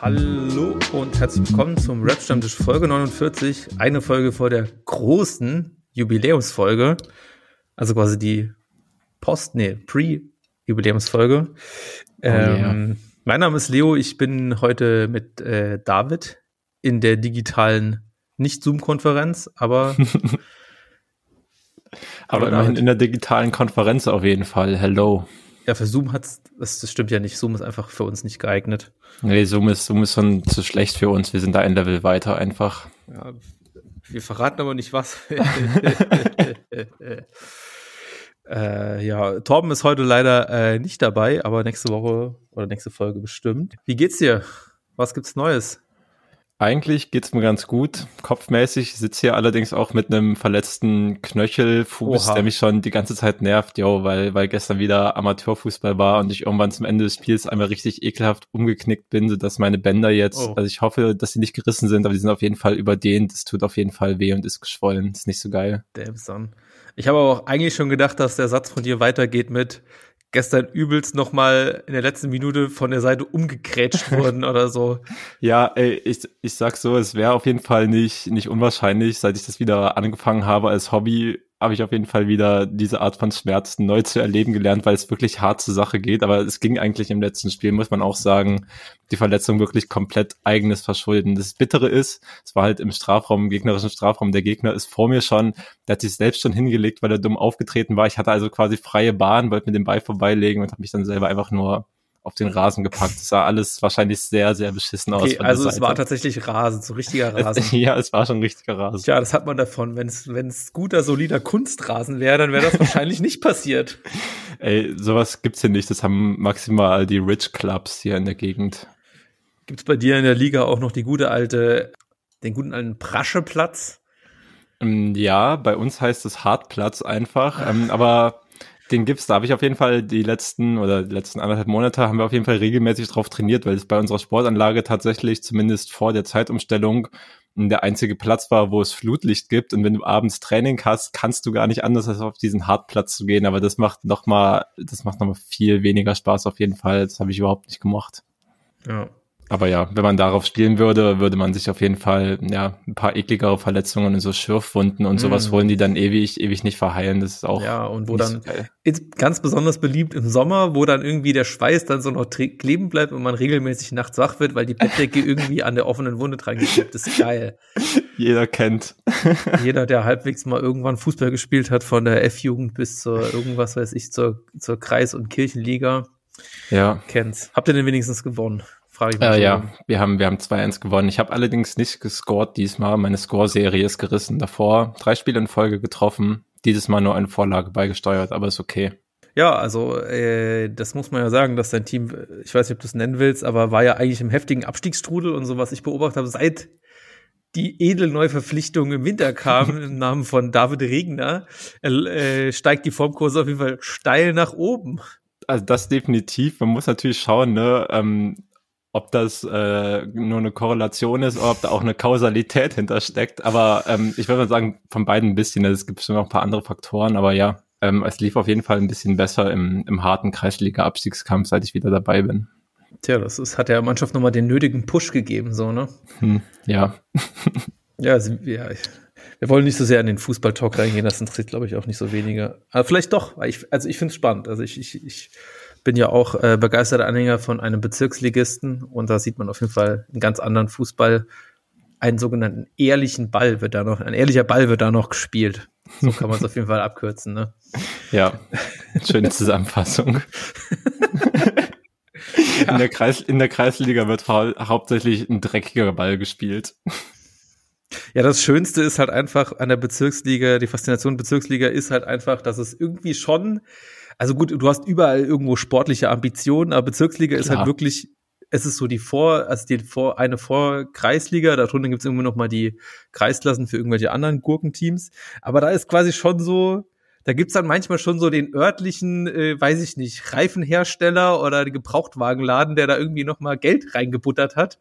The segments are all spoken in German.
Hallo und herzlich willkommen zum Rap Stammtisch Folge 49. Eine Folge vor der großen Jubiläumsfolge. Also quasi die Post, nee, Pre-Jubiläumsfolge. Oh, ähm, yeah. Mein Name ist Leo. Ich bin heute mit äh, David in der digitalen, nicht Zoom-Konferenz, aber aber immerhin in der digitalen Konferenz auf jeden Fall. Hello. Ja, für Zoom hat's, das, das stimmt ja nicht. Zoom ist einfach für uns nicht geeignet. Nee, Zoom ist, Zoom ist schon zu schlecht für uns. Wir sind da ein Level weiter einfach. Ja, wir verraten aber nicht was. äh, ja, Torben ist heute leider äh, nicht dabei, aber nächste Woche oder nächste Folge bestimmt. Wie geht's dir? Was gibt's Neues? Eigentlich geht's mir ganz gut. Kopfmäßig sitze hier allerdings auch mit einem verletzten Knöchelfuß, Oha. der mich schon die ganze Zeit nervt, jo, weil, weil gestern wieder Amateurfußball war und ich irgendwann zum Ende des Spiels einmal richtig ekelhaft umgeknickt bin, sodass meine Bänder jetzt, oh. also ich hoffe, dass sie nicht gerissen sind, aber die sind auf jeden Fall überdehnt. Es tut auf jeden Fall weh und ist geschwollen. Ist nicht so geil. Damn son. Ich habe aber auch eigentlich schon gedacht, dass der Satz von dir weitergeht mit, gestern übelst noch mal in der letzten Minute von der Seite umgekrätscht wurden oder so. Ja, ey, ich, ich sag so, es wäre auf jeden Fall nicht, nicht unwahrscheinlich, seit ich das wieder angefangen habe als Hobby, habe ich auf jeden Fall wieder diese Art von Schmerzen neu zu erleben gelernt, weil es wirklich hart zur Sache geht. Aber es ging eigentlich im letzten Spiel, muss man auch sagen, die Verletzung wirklich komplett eigenes Verschulden. Das Bittere ist, es war halt im Strafraum, im gegnerischen Strafraum. Der Gegner ist vor mir schon, der hat sich selbst schon hingelegt, weil er dumm aufgetreten war. Ich hatte also quasi freie Bahn, wollte mit dem Ball vorbeilegen und habe mich dann selber einfach nur auf den Rasen gepackt. Es sah alles wahrscheinlich sehr, sehr beschissen aus. Okay, also es war tatsächlich Rasen, so richtiger Rasen. ja, es war schon richtiger Rasen. Ja, das hat man davon. Wenn es wenn es guter, solider Kunstrasen wäre, dann wäre das wahrscheinlich nicht passiert. Ey, sowas gibt's hier nicht. Das haben maximal die Rich Clubs hier in der Gegend. Gibt's bei dir in der Liga auch noch die gute alte, den guten alten Prascheplatz? Ähm, ja, bei uns heißt es Hartplatz einfach. Ähm, aber den gibt's. Da habe ich auf jeden Fall die letzten oder die letzten anderthalb Monate haben wir auf jeden Fall regelmäßig drauf trainiert, weil es bei unserer Sportanlage tatsächlich zumindest vor der Zeitumstellung der einzige Platz war, wo es Flutlicht gibt. Und wenn du abends Training hast, kannst du gar nicht anders, als auf diesen Hartplatz zu gehen. Aber das macht noch mal, das macht noch mal viel weniger Spaß auf jeden Fall. Das habe ich überhaupt nicht gemacht. Ja. Aber ja, wenn man darauf spielen würde, würde man sich auf jeden Fall ja ein paar ekligere Verletzungen und so Schürfwunden und sowas mm. holen, die dann ewig, ewig nicht verheilen. Das ist auch ja und wo dann so ganz besonders beliebt im Sommer, wo dann irgendwie der Schweiß dann so noch kleben bleibt und man regelmäßig nachts wach wird, weil die Bettdecke irgendwie an der offenen Wunde dran geklebt ist. Geil. Jeder kennt. Jeder, der halbwegs mal irgendwann Fußball gespielt hat, von der F-Jugend bis zur irgendwas weiß ich zur zur Kreis- und Kirchenliga. Ja. Kennt's. Habt ihr denn wenigstens gewonnen? Frage ich mich. Äh, ja, wir haben, wir haben 2-1 gewonnen. Ich habe allerdings nicht gescored diesmal. Meine Score-Serie ist gerissen. Davor drei Spiele in Folge getroffen. Dieses Mal nur eine Vorlage beigesteuert, aber ist okay. Ja, also äh, das muss man ja sagen, dass dein Team, ich weiß nicht, ob du es nennen willst, aber war ja eigentlich im heftigen Abstiegsstrudel und so, was ich beobachtet habe, seit die Edelneuverpflichtung im Winter kam, im Namen von David Regner, äh, steigt die Formkurse auf jeden Fall steil nach oben. Also das definitiv. Man muss natürlich schauen, ne, ähm, ob das äh, nur eine Korrelation ist oder ob da auch eine Kausalität hintersteckt. Aber ähm, ich würde mal sagen, von beiden ein bisschen. Es gibt schon noch ein paar andere Faktoren, aber ja, ähm, es lief auf jeden Fall ein bisschen besser im, im harten Kreisliga-Abstiegskampf, seit ich wieder dabei bin. Tja, das ist, hat der Mannschaft nochmal den nötigen Push gegeben, so, ne? Hm, ja. ja, also, ja, wir wollen nicht so sehr in den Fußball-Talk reingehen, das interessiert, glaube ich, auch nicht so weniger. Aber vielleicht doch, ich, also ich finde es spannend. Also ich, ich, ich bin ja auch äh, begeisterter Anhänger von einem Bezirksligisten und da sieht man auf jeden Fall einen ganz anderen Fußball. Einen sogenannten ehrlichen Ball wird da noch, ein ehrlicher Ball wird da noch gespielt. So kann man es auf jeden Fall abkürzen, ne? Ja, schöne Zusammenfassung. ja. in, der Kreis, in der Kreisliga wird hau hauptsächlich ein dreckiger Ball gespielt. Ja, das Schönste ist halt einfach an der Bezirksliga, die Faszination Bezirksliga ist halt einfach, dass es irgendwie schon also gut, du hast überall irgendwo sportliche Ambitionen, aber Bezirksliga Klar. ist halt wirklich es ist so die Vor, also die Vor, eine Vor-Kreisliga, darunter gibt es irgendwo noch mal die Kreisklassen für irgendwelche anderen Gurkenteams. Aber da ist quasi schon so, da gibt's dann manchmal schon so den örtlichen, äh, weiß ich nicht, Reifenhersteller oder den Gebrauchtwagenladen, der da irgendwie noch mal Geld reingebuttert hat.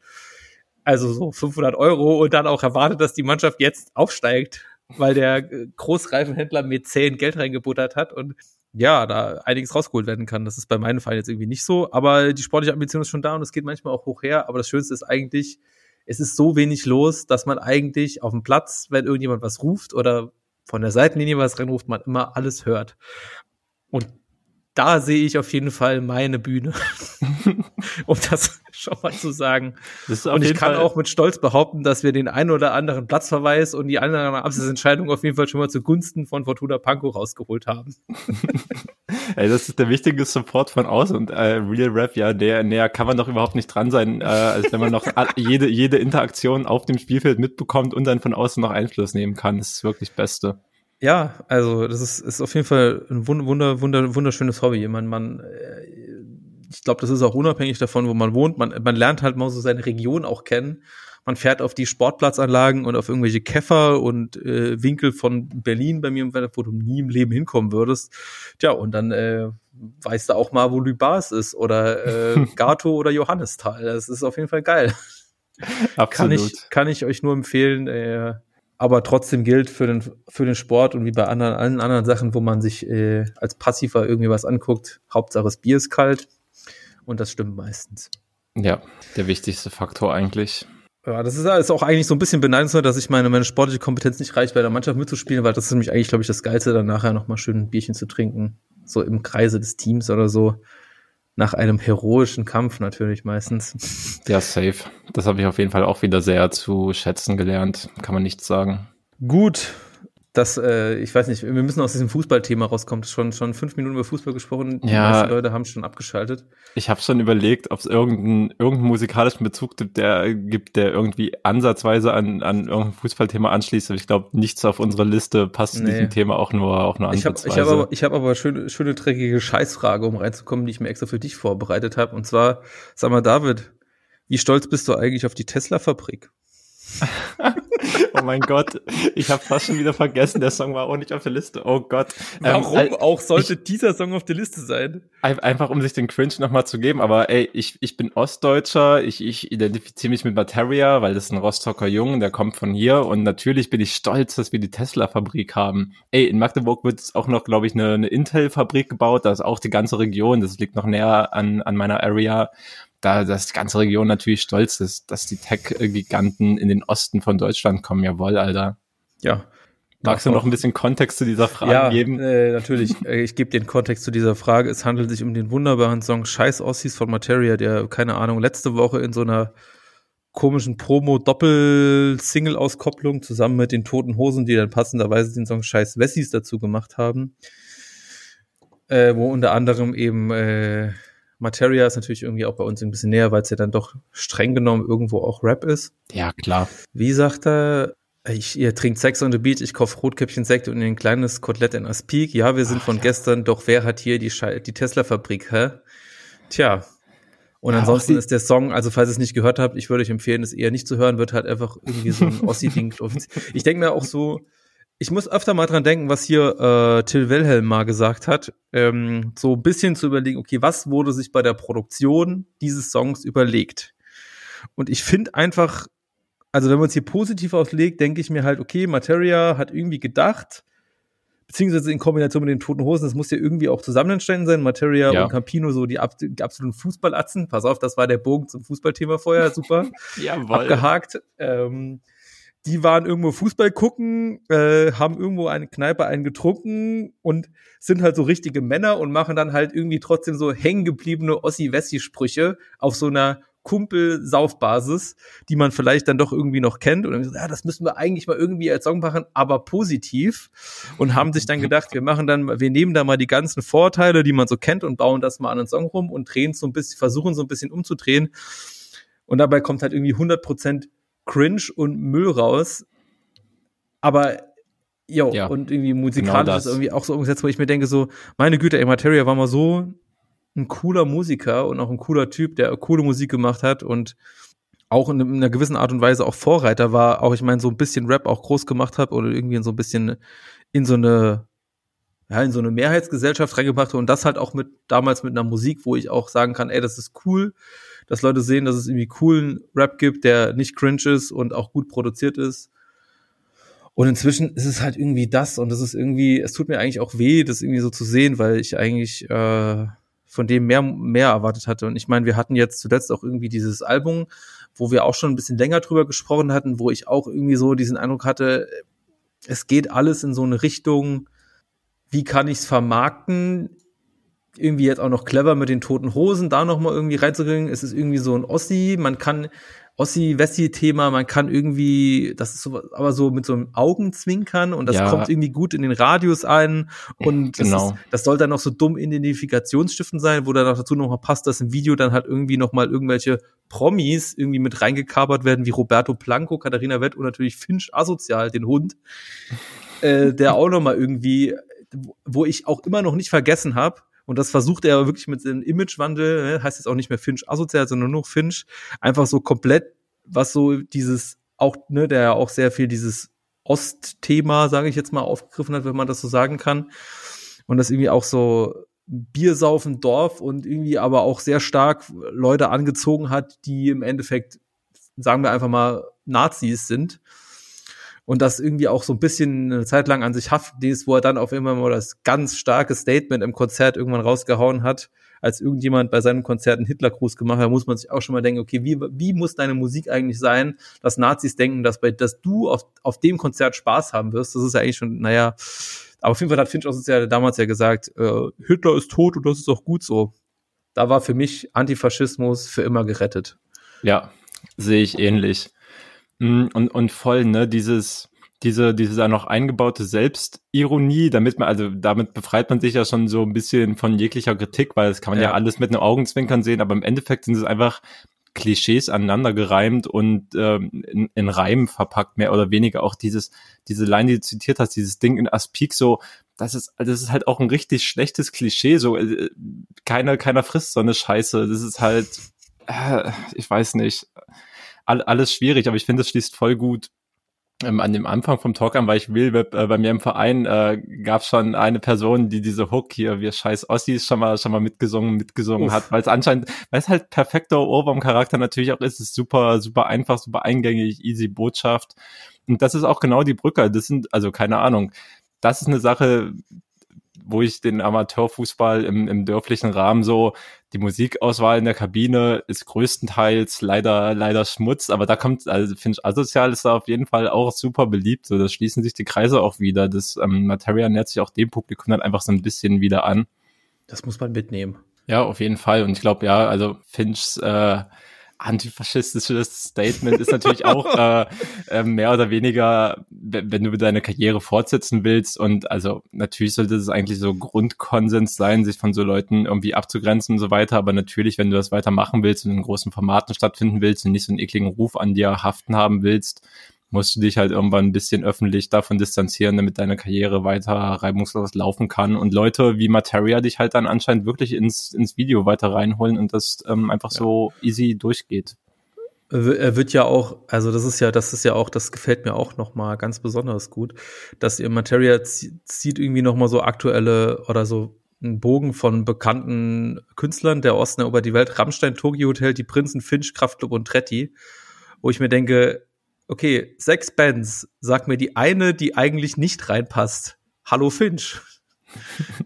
Also so 500 Euro und dann auch erwartet, dass die Mannschaft jetzt aufsteigt, weil der äh, Großreifenhändler mit 10 Geld reingebuttert hat und ja, da einiges rausgeholt werden kann. Das ist bei meinen Vereinen jetzt irgendwie nicht so, aber die sportliche Ambition ist schon da und es geht manchmal auch hoch her. Aber das Schönste ist eigentlich, es ist so wenig los, dass man eigentlich auf dem Platz, wenn irgendjemand was ruft oder von der Seitenlinie was reinruft, man immer alles hört. Und da sehe ich auf jeden Fall meine Bühne, um das schon mal zu sagen. und ich kann Fall auch mit Stolz behaupten, dass wir den einen oder anderen Platzverweis und die eine oder andere Absatzentscheidung auf jeden Fall schon mal zugunsten von Fortuna Pankow rausgeholt haben. Ey, das ist der wichtige Support von außen und äh, Real Rap, ja, der näher kann man doch überhaupt nicht dran sein, äh, als wenn man noch jede, jede Interaktion auf dem Spielfeld mitbekommt und dann von außen noch Einfluss nehmen kann. Das ist wirklich Beste. Ja, also das ist, ist auf jeden Fall ein wunder, wunder, wunderschönes Hobby. Man, man, äh, ich glaube, das ist auch unabhängig davon, wo man wohnt. Man, man lernt halt mal so seine Region auch kennen. Man fährt auf die Sportplatzanlagen und auf irgendwelche Käfer und äh, Winkel von Berlin bei mir, wo du nie im Leben hinkommen würdest. Tja, und dann äh, weißt du auch mal, wo Lübars ist oder äh, Gato oder Johannisthal. Das ist auf jeden Fall geil. Absolut. Kann ich, kann ich euch nur empfehlen. Äh, aber trotzdem gilt für den, für den Sport und wie bei anderen, allen anderen Sachen, wo man sich äh, als Passiver irgendwie was anguckt, Hauptsache das Bier ist kalt und das stimmt meistens. Ja, der wichtigste Faktor eigentlich. Ja, das ist, ist auch eigentlich so ein bisschen beneidenswert, dass ich meine, meine sportliche Kompetenz nicht reicht, bei der Mannschaft mitzuspielen, weil das ist nämlich eigentlich, glaube ich, das Geilste, dann nachher nochmal schön ein Bierchen zu trinken. So im Kreise des Teams oder so nach einem heroischen Kampf natürlich meistens. Ja, safe. Das habe ich auf jeden Fall auch wieder sehr zu schätzen gelernt. Kann man nichts sagen. Gut, das, äh, ich weiß nicht, wir müssen aus diesem Fußballthema rauskommen. Schon, schon fünf Minuten über Fußball gesprochen. Die ja, meisten Leute haben schon abgeschaltet. Ich habe schon überlegt, ob es irgendeinen, irgendeinen musikalischen Bezug gibt, der gibt, der irgendwie ansatzweise an, an irgendein Fußballthema anschließt. Aber ich glaube, nichts auf unsere Liste passt nee. zu diesem Thema auch nur, auch nur ansatzweise. Ich habe hab aber, ich hab aber schöne, schöne, dreckige Scheißfrage, um reinzukommen, die ich mir extra für dich vorbereitet habe. Und zwar, sag mal, David, wie stolz bist du eigentlich auf die Tesla-Fabrik? Oh mein Gott, ich habe fast schon wieder vergessen, der Song war auch nicht auf der Liste. Oh Gott. Warum ähm, auch sollte ich, dieser Song auf der Liste sein? Einfach um sich den Cringe nochmal zu geben, aber ey, ich, ich bin Ostdeutscher, ich, ich identifiziere mich mit Materia, weil das ist ein Rostocker Jungen, der kommt von hier und natürlich bin ich stolz, dass wir die Tesla-Fabrik haben. Ey, in Magdeburg wird es auch noch, glaube ich, eine, eine Intel-Fabrik gebaut, da ist auch die ganze Region, das liegt noch näher an, an meiner Area da die ganze Region natürlich stolz ist, dass die Tech-Giganten in den Osten von Deutschland kommen. Jawohl, Alter. Ja. Magst du noch ein bisschen Kontext zu dieser Frage ja, geben? Äh, natürlich. Äh, ich gebe den Kontext zu dieser Frage. Es handelt sich um den wunderbaren Song Scheiß Ossis von Materia, der, keine Ahnung, letzte Woche in so einer komischen Promo-Doppel-Single-Auskopplung zusammen mit den Toten Hosen, die dann passenderweise den Song Scheiß Wessis dazu gemacht haben. Äh, wo unter anderem eben äh, Materia ist natürlich irgendwie auch bei uns ein bisschen näher, weil es ja dann doch streng genommen irgendwo auch Rap ist. Ja, klar. Wie sagt er? Ich, ihr trinkt Sex on the Beach, ich kauf Rotkäppchen Sekt und ein kleines Kotelett in Aspik. Ja, wir sind Ach, von ja. gestern, doch wer hat hier die, die Tesla-Fabrik, hä? Tja. Und ja, ansonsten ist der Song, also falls ihr es nicht gehört habt, ich würde euch empfehlen, es eher nicht zu hören, wird halt einfach irgendwie so ein Ossi-Ding. ich denke mir auch so, ich muss öfter mal dran denken, was hier äh, Till Wilhelm mal gesagt hat, ähm, so ein bisschen zu überlegen, okay, was wurde sich bei der Produktion dieses Songs überlegt? Und ich finde einfach, also wenn man es hier positiv auslegt, denke ich mir halt, okay, Materia hat irgendwie gedacht, beziehungsweise in Kombination mit den Toten Hosen, das muss ja irgendwie auch zusammen entstanden sein, Materia ja. und Campino, so die, ab, die absoluten Fußballatzen. Pass auf, das war der Bogen zum Fußballthema vorher, super. Jawohl. Abgehakt. Ähm, die waren irgendwo Fußball gucken, äh, haben irgendwo eine Kneipe einen getrunken und sind halt so richtige Männer und machen dann halt irgendwie trotzdem so hängengebliebene Ossi-Wessi-Sprüche auf so einer Kumpel-Saufbasis, die man vielleicht dann doch irgendwie noch kennt. Und dann gesagt, ja, das müssen wir eigentlich mal irgendwie als Song machen, aber positiv. Und haben sich dann gedacht, wir machen dann, wir nehmen da mal die ganzen Vorteile, die man so kennt und bauen das mal an einen Song rum und drehen so ein bisschen, versuchen so ein bisschen umzudrehen. Und dabei kommt halt irgendwie 100 Prozent Cringe und Müll raus. Aber jo, ja, und irgendwie musikalisch genau ist irgendwie auch so umgesetzt, wo ich mir denke, so, meine Güte, ey, Materia war mal so ein cooler Musiker und auch ein cooler Typ, der coole Musik gemacht hat und auch in einer gewissen Art und Weise auch Vorreiter war, auch ich meine, so ein bisschen Rap auch groß gemacht habe oder irgendwie in so ein bisschen in so eine, ja, in so eine Mehrheitsgesellschaft reingebracht habe und das halt auch mit damals mit einer Musik, wo ich auch sagen kann, ey, das ist cool, dass Leute sehen, dass es irgendwie coolen Rap gibt, der nicht cringe ist und auch gut produziert ist. Und inzwischen ist es halt irgendwie das und das ist irgendwie, es tut mir eigentlich auch weh, das irgendwie so zu sehen, weil ich eigentlich äh, von dem mehr, mehr erwartet hatte. Und ich meine, wir hatten jetzt zuletzt auch irgendwie dieses Album, wo wir auch schon ein bisschen länger drüber gesprochen hatten, wo ich auch irgendwie so diesen Eindruck hatte, es geht alles in so eine Richtung, wie kann ich es vermarkten? Irgendwie jetzt auch noch clever mit den toten Hosen da nochmal irgendwie reinzubringen. Es ist irgendwie so ein Ossi. Man kann Ossi-Wessi-Thema, man kann irgendwie, das ist so, aber so mit so einem Augenzwinkern und das ja. kommt irgendwie gut in den Radius ein und das, genau. ist, das soll dann noch so dumm Identifikationsstiftend sein, wo dann auch dazu noch mal passt, dass im Video dann halt irgendwie noch mal irgendwelche Promis irgendwie mit reingekabert werden, wie Roberto Blanco, Katharina Wett und natürlich Finch asozial, den Hund, äh, der auch noch mal irgendwie, wo ich auch immer noch nicht vergessen habe, und das versucht er wirklich mit seinem Imagewandel, ne, heißt jetzt auch nicht mehr Finch asozial, sondern nur Finch, einfach so komplett, was so dieses auch, ne, der ja auch sehr viel dieses Ostthema, sage ich jetzt mal, aufgegriffen hat, wenn man das so sagen kann. Und das irgendwie auch so Biersaufen Dorf und irgendwie aber auch sehr stark Leute angezogen hat, die im Endeffekt, sagen wir einfach mal, Nazis sind und das irgendwie auch so ein bisschen eine Zeit lang an sich haftet ist, wo er dann auf immer mal das ganz starke Statement im Konzert irgendwann rausgehauen hat, als irgendjemand bei seinem Konzert einen Hitlergruß gemacht hat, muss man sich auch schon mal denken, okay, wie, wie muss deine Musik eigentlich sein, dass Nazis denken, dass bei, dass du auf, auf dem Konzert Spaß haben wirst. Das ist ja eigentlich schon, naja, aber auf jeden Fall hat Finch auch ja damals ja gesagt, äh, Hitler ist tot und das ist auch gut so. Da war für mich Antifaschismus für immer gerettet. Ja, sehe ich ähnlich. Mm, und, und voll, ne, dieses, diese, diese da noch eingebaute Selbstironie, damit man, also damit befreit man sich ja schon so ein bisschen von jeglicher Kritik, weil das kann man ja, ja. alles mit einem Augenzwinkern sehen, aber im Endeffekt sind es einfach Klischees aneinandergereimt und ähm, in, in Reimen verpackt, mehr oder weniger. Auch dieses, diese Line, die du zitiert hast, dieses Ding in Aspik so, das ist, das ist halt auch ein richtig schlechtes Klischee, so, äh, keiner, keiner frisst so eine Scheiße, das ist halt, äh, ich weiß nicht, all, alles schwierig, aber ich finde, es schließt voll gut ähm, an dem Anfang vom Talk an, weil ich will, äh, bei mir im Verein äh, gab schon eine Person, die diese Hook hier, wir scheiß Ossis, schon mal schon mal mitgesungen, mitgesungen Uff. hat, weil es anscheinend, weil es halt perfekter Ohrwurm-Charakter natürlich auch ist, ist super, super einfach, super eingängig, easy Botschaft. Und das ist auch genau die Brücke. Das sind, also keine Ahnung, das ist eine Sache, wo ich den Amateurfußball im, im dörflichen Rahmen so, die Musikauswahl in der Kabine ist größtenteils leider, leider Schmutz, aber da kommt, also finde ich, asozial ist da auf jeden Fall auch super beliebt, so, da schließen sich die Kreise auch wieder, das ähm, Materia nähert sich auch dem Publikum dann einfach so ein bisschen wieder an. Das muss man mitnehmen. Ja, auf jeden Fall und ich glaube, ja, also Finchs, äh, antifaschistisches Statement ist natürlich auch äh, äh, mehr oder weniger, wenn, du deine Karriere fortsetzen willst und also natürlich sollte es eigentlich so Grundkonsens sein, sich von so Leuten irgendwie abzugrenzen und so weiter, aber natürlich, wenn du das weitermachen willst und in großen Formaten stattfinden willst und nicht so einen ekligen Ruf an dir haften haben willst, musst du dich halt irgendwann ein bisschen öffentlich davon distanzieren, damit deine Karriere weiter reibungslos laufen kann. Und Leute wie Materia dich halt dann anscheinend wirklich ins, ins Video weiter reinholen und das ähm, einfach ja. so easy durchgeht. Er wird ja auch, also das ist ja, das ist ja auch, das gefällt mir auch noch mal ganz besonders gut, dass ihr Materia zieht irgendwie noch mal so aktuelle oder so einen Bogen von bekannten Künstlern der Osten über die Welt, Rammstein, Tokyo Hotel, die Prinzen, Finch, Kraftclub und Tretti, wo ich mir denke, okay, sechs Bands, sag mir die eine, die eigentlich nicht reinpasst. Hallo Finch.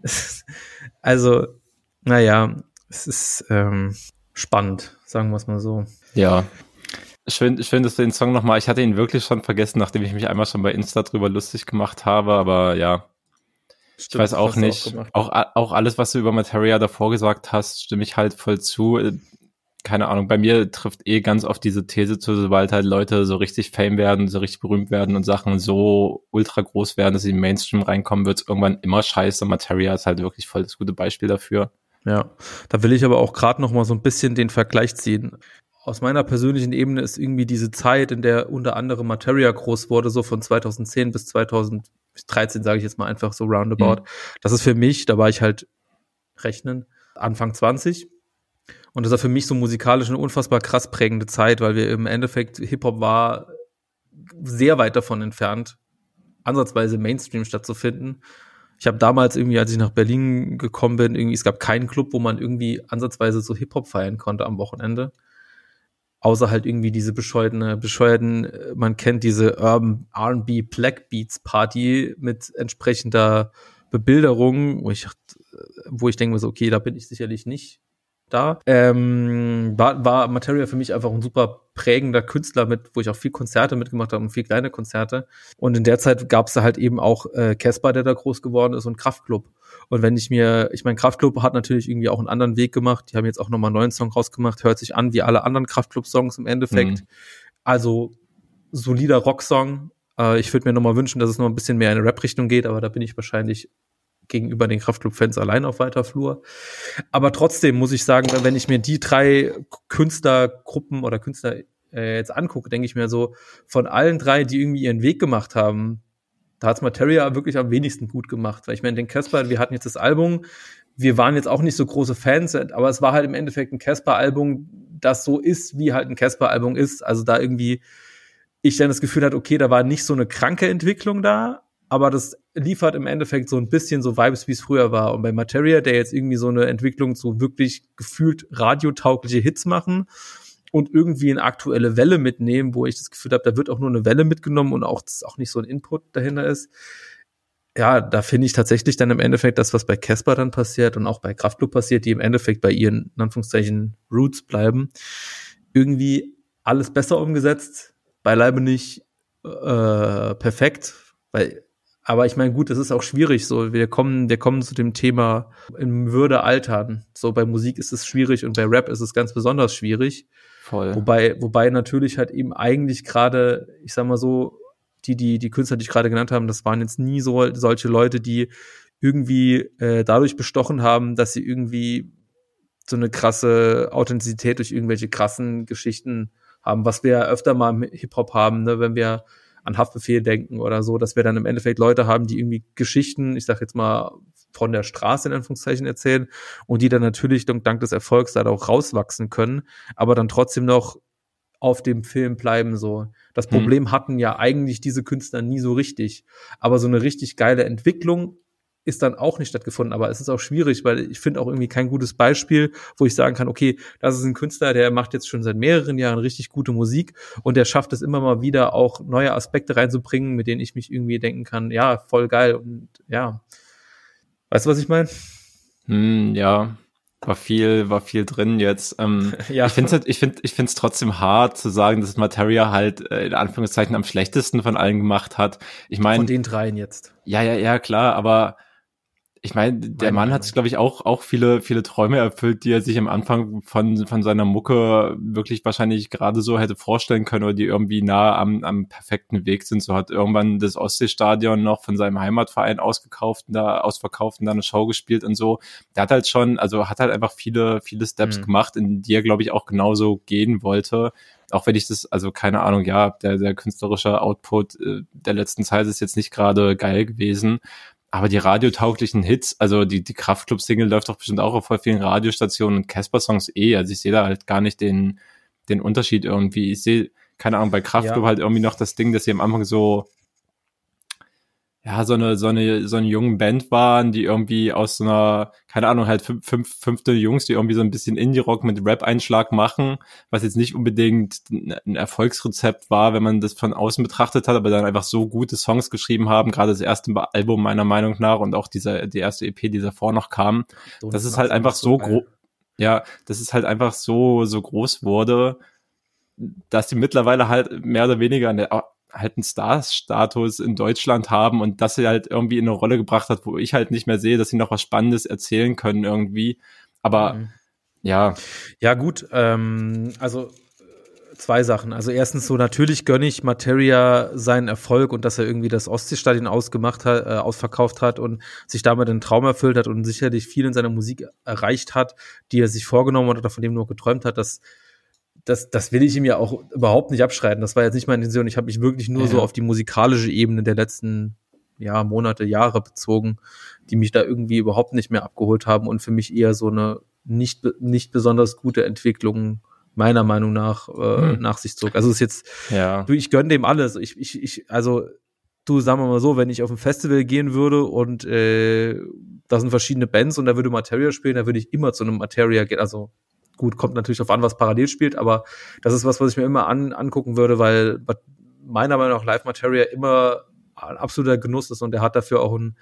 also, naja, es ist ähm, spannend, sagen wir es mal so. Ja. Schön, schön, dass du den Song nochmal, ich hatte ihn wirklich schon vergessen, nachdem ich mich einmal schon bei Insta drüber lustig gemacht habe, aber ja. Stimmt, ich weiß auch nicht. Auch, auch, auch alles, was du über Materia davor gesagt hast, stimme ich halt voll zu keine Ahnung, bei mir trifft eh ganz oft diese These zu, sobald halt Leute so richtig Fame werden, so richtig berühmt werden und Sachen so ultra groß werden, dass sie in den Mainstream reinkommen, wird es irgendwann immer scheiße. Materia ist halt wirklich voll das gute Beispiel dafür. Ja, da will ich aber auch gerade noch mal so ein bisschen den Vergleich ziehen. Aus meiner persönlichen Ebene ist irgendwie diese Zeit, in der unter anderem Materia groß wurde, so von 2010 bis 2013, sage ich jetzt mal einfach so roundabout. Mhm. Das ist für mich, da war ich halt rechnen, Anfang 20. Und das war für mich so musikalisch eine unfassbar krass prägende Zeit, weil wir im Endeffekt Hip-Hop war sehr weit davon entfernt, ansatzweise Mainstream stattzufinden. Ich habe damals irgendwie, als ich nach Berlin gekommen bin, irgendwie, es gab keinen Club, wo man irgendwie ansatzweise so Hip-Hop feiern konnte am Wochenende. Außer halt irgendwie diese bescheuerten, bescheuerten, man kennt diese Urban R&B Black Beats Party mit entsprechender Bebilderung, wo ich, wo ich denke so, okay, da bin ich sicherlich nicht da. Ähm, war, war Materia für mich einfach ein super prägender Künstler mit, wo ich auch viel Konzerte mitgemacht habe und viel kleine Konzerte. Und in der Zeit gab es da halt eben auch äh, Casper, der da groß geworden ist und Kraftklub. Und wenn ich mir, ich meine, Kraftklub hat natürlich irgendwie auch einen anderen Weg gemacht. Die haben jetzt auch nochmal einen neuen Song rausgemacht, hört sich an wie alle anderen Kraftklub-Songs im Endeffekt. Mhm. Also solider Rocksong. Äh, ich würde mir nochmal wünschen, dass es noch ein bisschen mehr in eine Rap-Richtung geht, aber da bin ich wahrscheinlich gegenüber den Kraftclub-Fans allein auf weiter Flur. Aber trotzdem muss ich sagen, wenn ich mir die drei Künstlergruppen oder Künstler äh, jetzt angucke, denke ich mir so, von allen drei, die irgendwie ihren Weg gemacht haben, da hat's Materia wirklich am wenigsten gut gemacht. Weil ich meine, den Casper, wir hatten jetzt das Album, wir waren jetzt auch nicht so große Fans, aber es war halt im Endeffekt ein Casper-Album, das so ist, wie halt ein Casper-Album ist. Also da irgendwie ich dann das Gefühl hatte, okay, da war nicht so eine kranke Entwicklung da, aber das liefert im Endeffekt so ein bisschen so Vibes, wie es früher war. Und bei Materia, der jetzt irgendwie so eine Entwicklung zu wirklich gefühlt radiotaugliche Hits machen und irgendwie eine aktuelle Welle mitnehmen, wo ich das Gefühl habe, da wird auch nur eine Welle mitgenommen und auch, auch nicht so ein Input dahinter ist. Ja, da finde ich tatsächlich dann im Endeffekt das, was bei Casper dann passiert und auch bei Kraftklub passiert, die im Endeffekt bei ihren, in Anführungszeichen, Roots bleiben, irgendwie alles besser umgesetzt, beileibe nicht äh, perfekt, weil aber ich meine, gut, das ist auch schwierig. So, wir kommen, wir kommen zu dem Thema in Würde altern. So bei Musik ist es schwierig und bei Rap ist es ganz besonders schwierig. Voll. Wobei, wobei natürlich halt eben eigentlich gerade, ich sag mal so, die, die, die Künstler, die ich gerade genannt habe, das waren jetzt nie so solche Leute, die irgendwie äh, dadurch bestochen haben, dass sie irgendwie so eine krasse Authentizität durch irgendwelche krassen Geschichten haben, was wir ja öfter mal im Hip-Hop haben, ne? wenn wir an Haftbefehl denken oder so, dass wir dann im Endeffekt Leute haben, die irgendwie Geschichten, ich sag jetzt mal, von der Straße in Anführungszeichen erzählen und die dann natürlich dank des Erfolgs da auch rauswachsen können, aber dann trotzdem noch auf dem Film bleiben so. Das mhm. Problem mhm. hatten ja eigentlich diese Künstler nie so richtig, aber so eine richtig geile Entwicklung ist dann auch nicht stattgefunden. Aber es ist auch schwierig, weil ich finde auch irgendwie kein gutes Beispiel, wo ich sagen kann, okay, das ist ein Künstler, der macht jetzt schon seit mehreren Jahren richtig gute Musik und der schafft es immer mal wieder auch neue Aspekte reinzubringen, mit denen ich mich irgendwie denken kann, ja, voll geil und ja. Weißt du, was ich meine? Hm, ja, war viel, war viel drin jetzt. Ähm, ja. Ich finde es halt, ich finde, ich trotzdem hart zu sagen, dass Materia halt äh, in Anführungszeichen am schlechtesten von allen gemacht hat. Ich meine, von den dreien jetzt. Ja, ja, ja, klar, aber ich meine, der Mann hat sich, glaube ich, auch, auch viele, viele Träume erfüllt, die er sich am Anfang von, von seiner Mucke wirklich wahrscheinlich gerade so hätte vorstellen können oder die irgendwie nah am, am perfekten Weg sind. So hat irgendwann das Ostseestadion noch von seinem Heimatverein ausgekauft, da ausverkauft und da eine Show gespielt und so. Der hat halt schon, also hat halt einfach viele, viele Steps mhm. gemacht, in die er, glaube ich, auch genauso gehen wollte auch wenn ich das, also keine Ahnung, ja, der, der künstlerische Output äh, der letzten Zeit ist jetzt nicht gerade geil gewesen, aber die radiotauglichen Hits, also die, die Kraftclub-Single läuft doch bestimmt auch auf voll vielen Radiostationen und Casper-Songs eh. Also ich sehe da halt gar nicht den, den Unterschied irgendwie. Ich sehe, keine Ahnung, bei Kraftclub ja. halt irgendwie noch das Ding, dass sie am Anfang so ja, so eine, so eine, so eine jungen Band waren, die irgendwie aus so einer, keine Ahnung, halt fünf, fünf, fünfte Jungs, die irgendwie so ein bisschen Indie-Rock mit Rap-Einschlag machen, was jetzt nicht unbedingt ein Erfolgsrezept war, wenn man das von außen betrachtet hat, aber dann einfach so gute Songs geschrieben haben, gerade das erste Album meiner Meinung nach und auch dieser, die erste EP, die davor noch kam. das ist halt einfach so groß, ja, das ist halt einfach so, so groß wurde, dass die mittlerweile halt mehr oder weniger an der halt einen Star-Status in Deutschland haben und das sie halt irgendwie in eine Rolle gebracht hat, wo ich halt nicht mehr sehe, dass sie noch was Spannendes erzählen können irgendwie. Aber mhm. ja. Ja, gut, ähm, also zwei Sachen. Also erstens so, natürlich gönne ich Materia seinen Erfolg und dass er irgendwie das Ostseestadion ausgemacht hat, äh, ausverkauft hat und sich damit einen Traum erfüllt hat und sicherlich viel in seiner Musik erreicht hat, die er sich vorgenommen hat oder von dem nur geträumt hat. Das das, das will ich ihm ja auch überhaupt nicht abschreiten. Das war jetzt nicht meine Intention. Ich habe mich wirklich nur ja. so auf die musikalische Ebene der letzten ja, Monate, Jahre bezogen, die mich da irgendwie überhaupt nicht mehr abgeholt haben und für mich eher so eine nicht, nicht besonders gute Entwicklung meiner Meinung nach äh, hm. nach sich zog. Also es ist jetzt, ja. du, ich gönne dem alles. Ich, ich, ich, also du, sagen wir mal so, wenn ich auf ein Festival gehen würde und äh, da sind verschiedene Bands und da würde Materia spielen, da würde ich immer zu einem Materia gehen. Also gut, kommt natürlich darauf an, was parallel spielt, aber das ist was, was ich mir immer an, angucken würde, weil meiner Meinung nach Live Materia immer ein absoluter Genuss ist und er hat dafür auch ein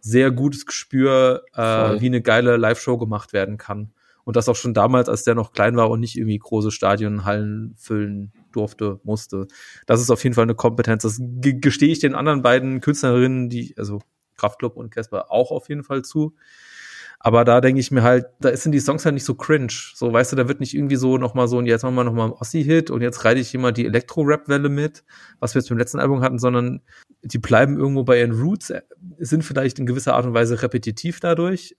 sehr gutes Gespür, äh, wie eine geile Live-Show gemacht werden kann. Und das auch schon damals, als der noch klein war und nicht irgendwie große Stadien, Hallen füllen durfte, musste. Das ist auf jeden Fall eine Kompetenz. Das gestehe ich den anderen beiden Künstlerinnen, die, also Kraftklub und Casper, auch auf jeden Fall zu. Aber da denke ich mir halt, da sind die Songs halt nicht so cringe. So, weißt du, da wird nicht irgendwie so nochmal so, und jetzt machen wir nochmal einen Ossi-Hit und jetzt reite ich immer die Elektro-Rap-Welle mit, was wir jetzt beim letzten Album hatten, sondern die bleiben irgendwo bei ihren Roots, sind vielleicht in gewisser Art und Weise repetitiv dadurch,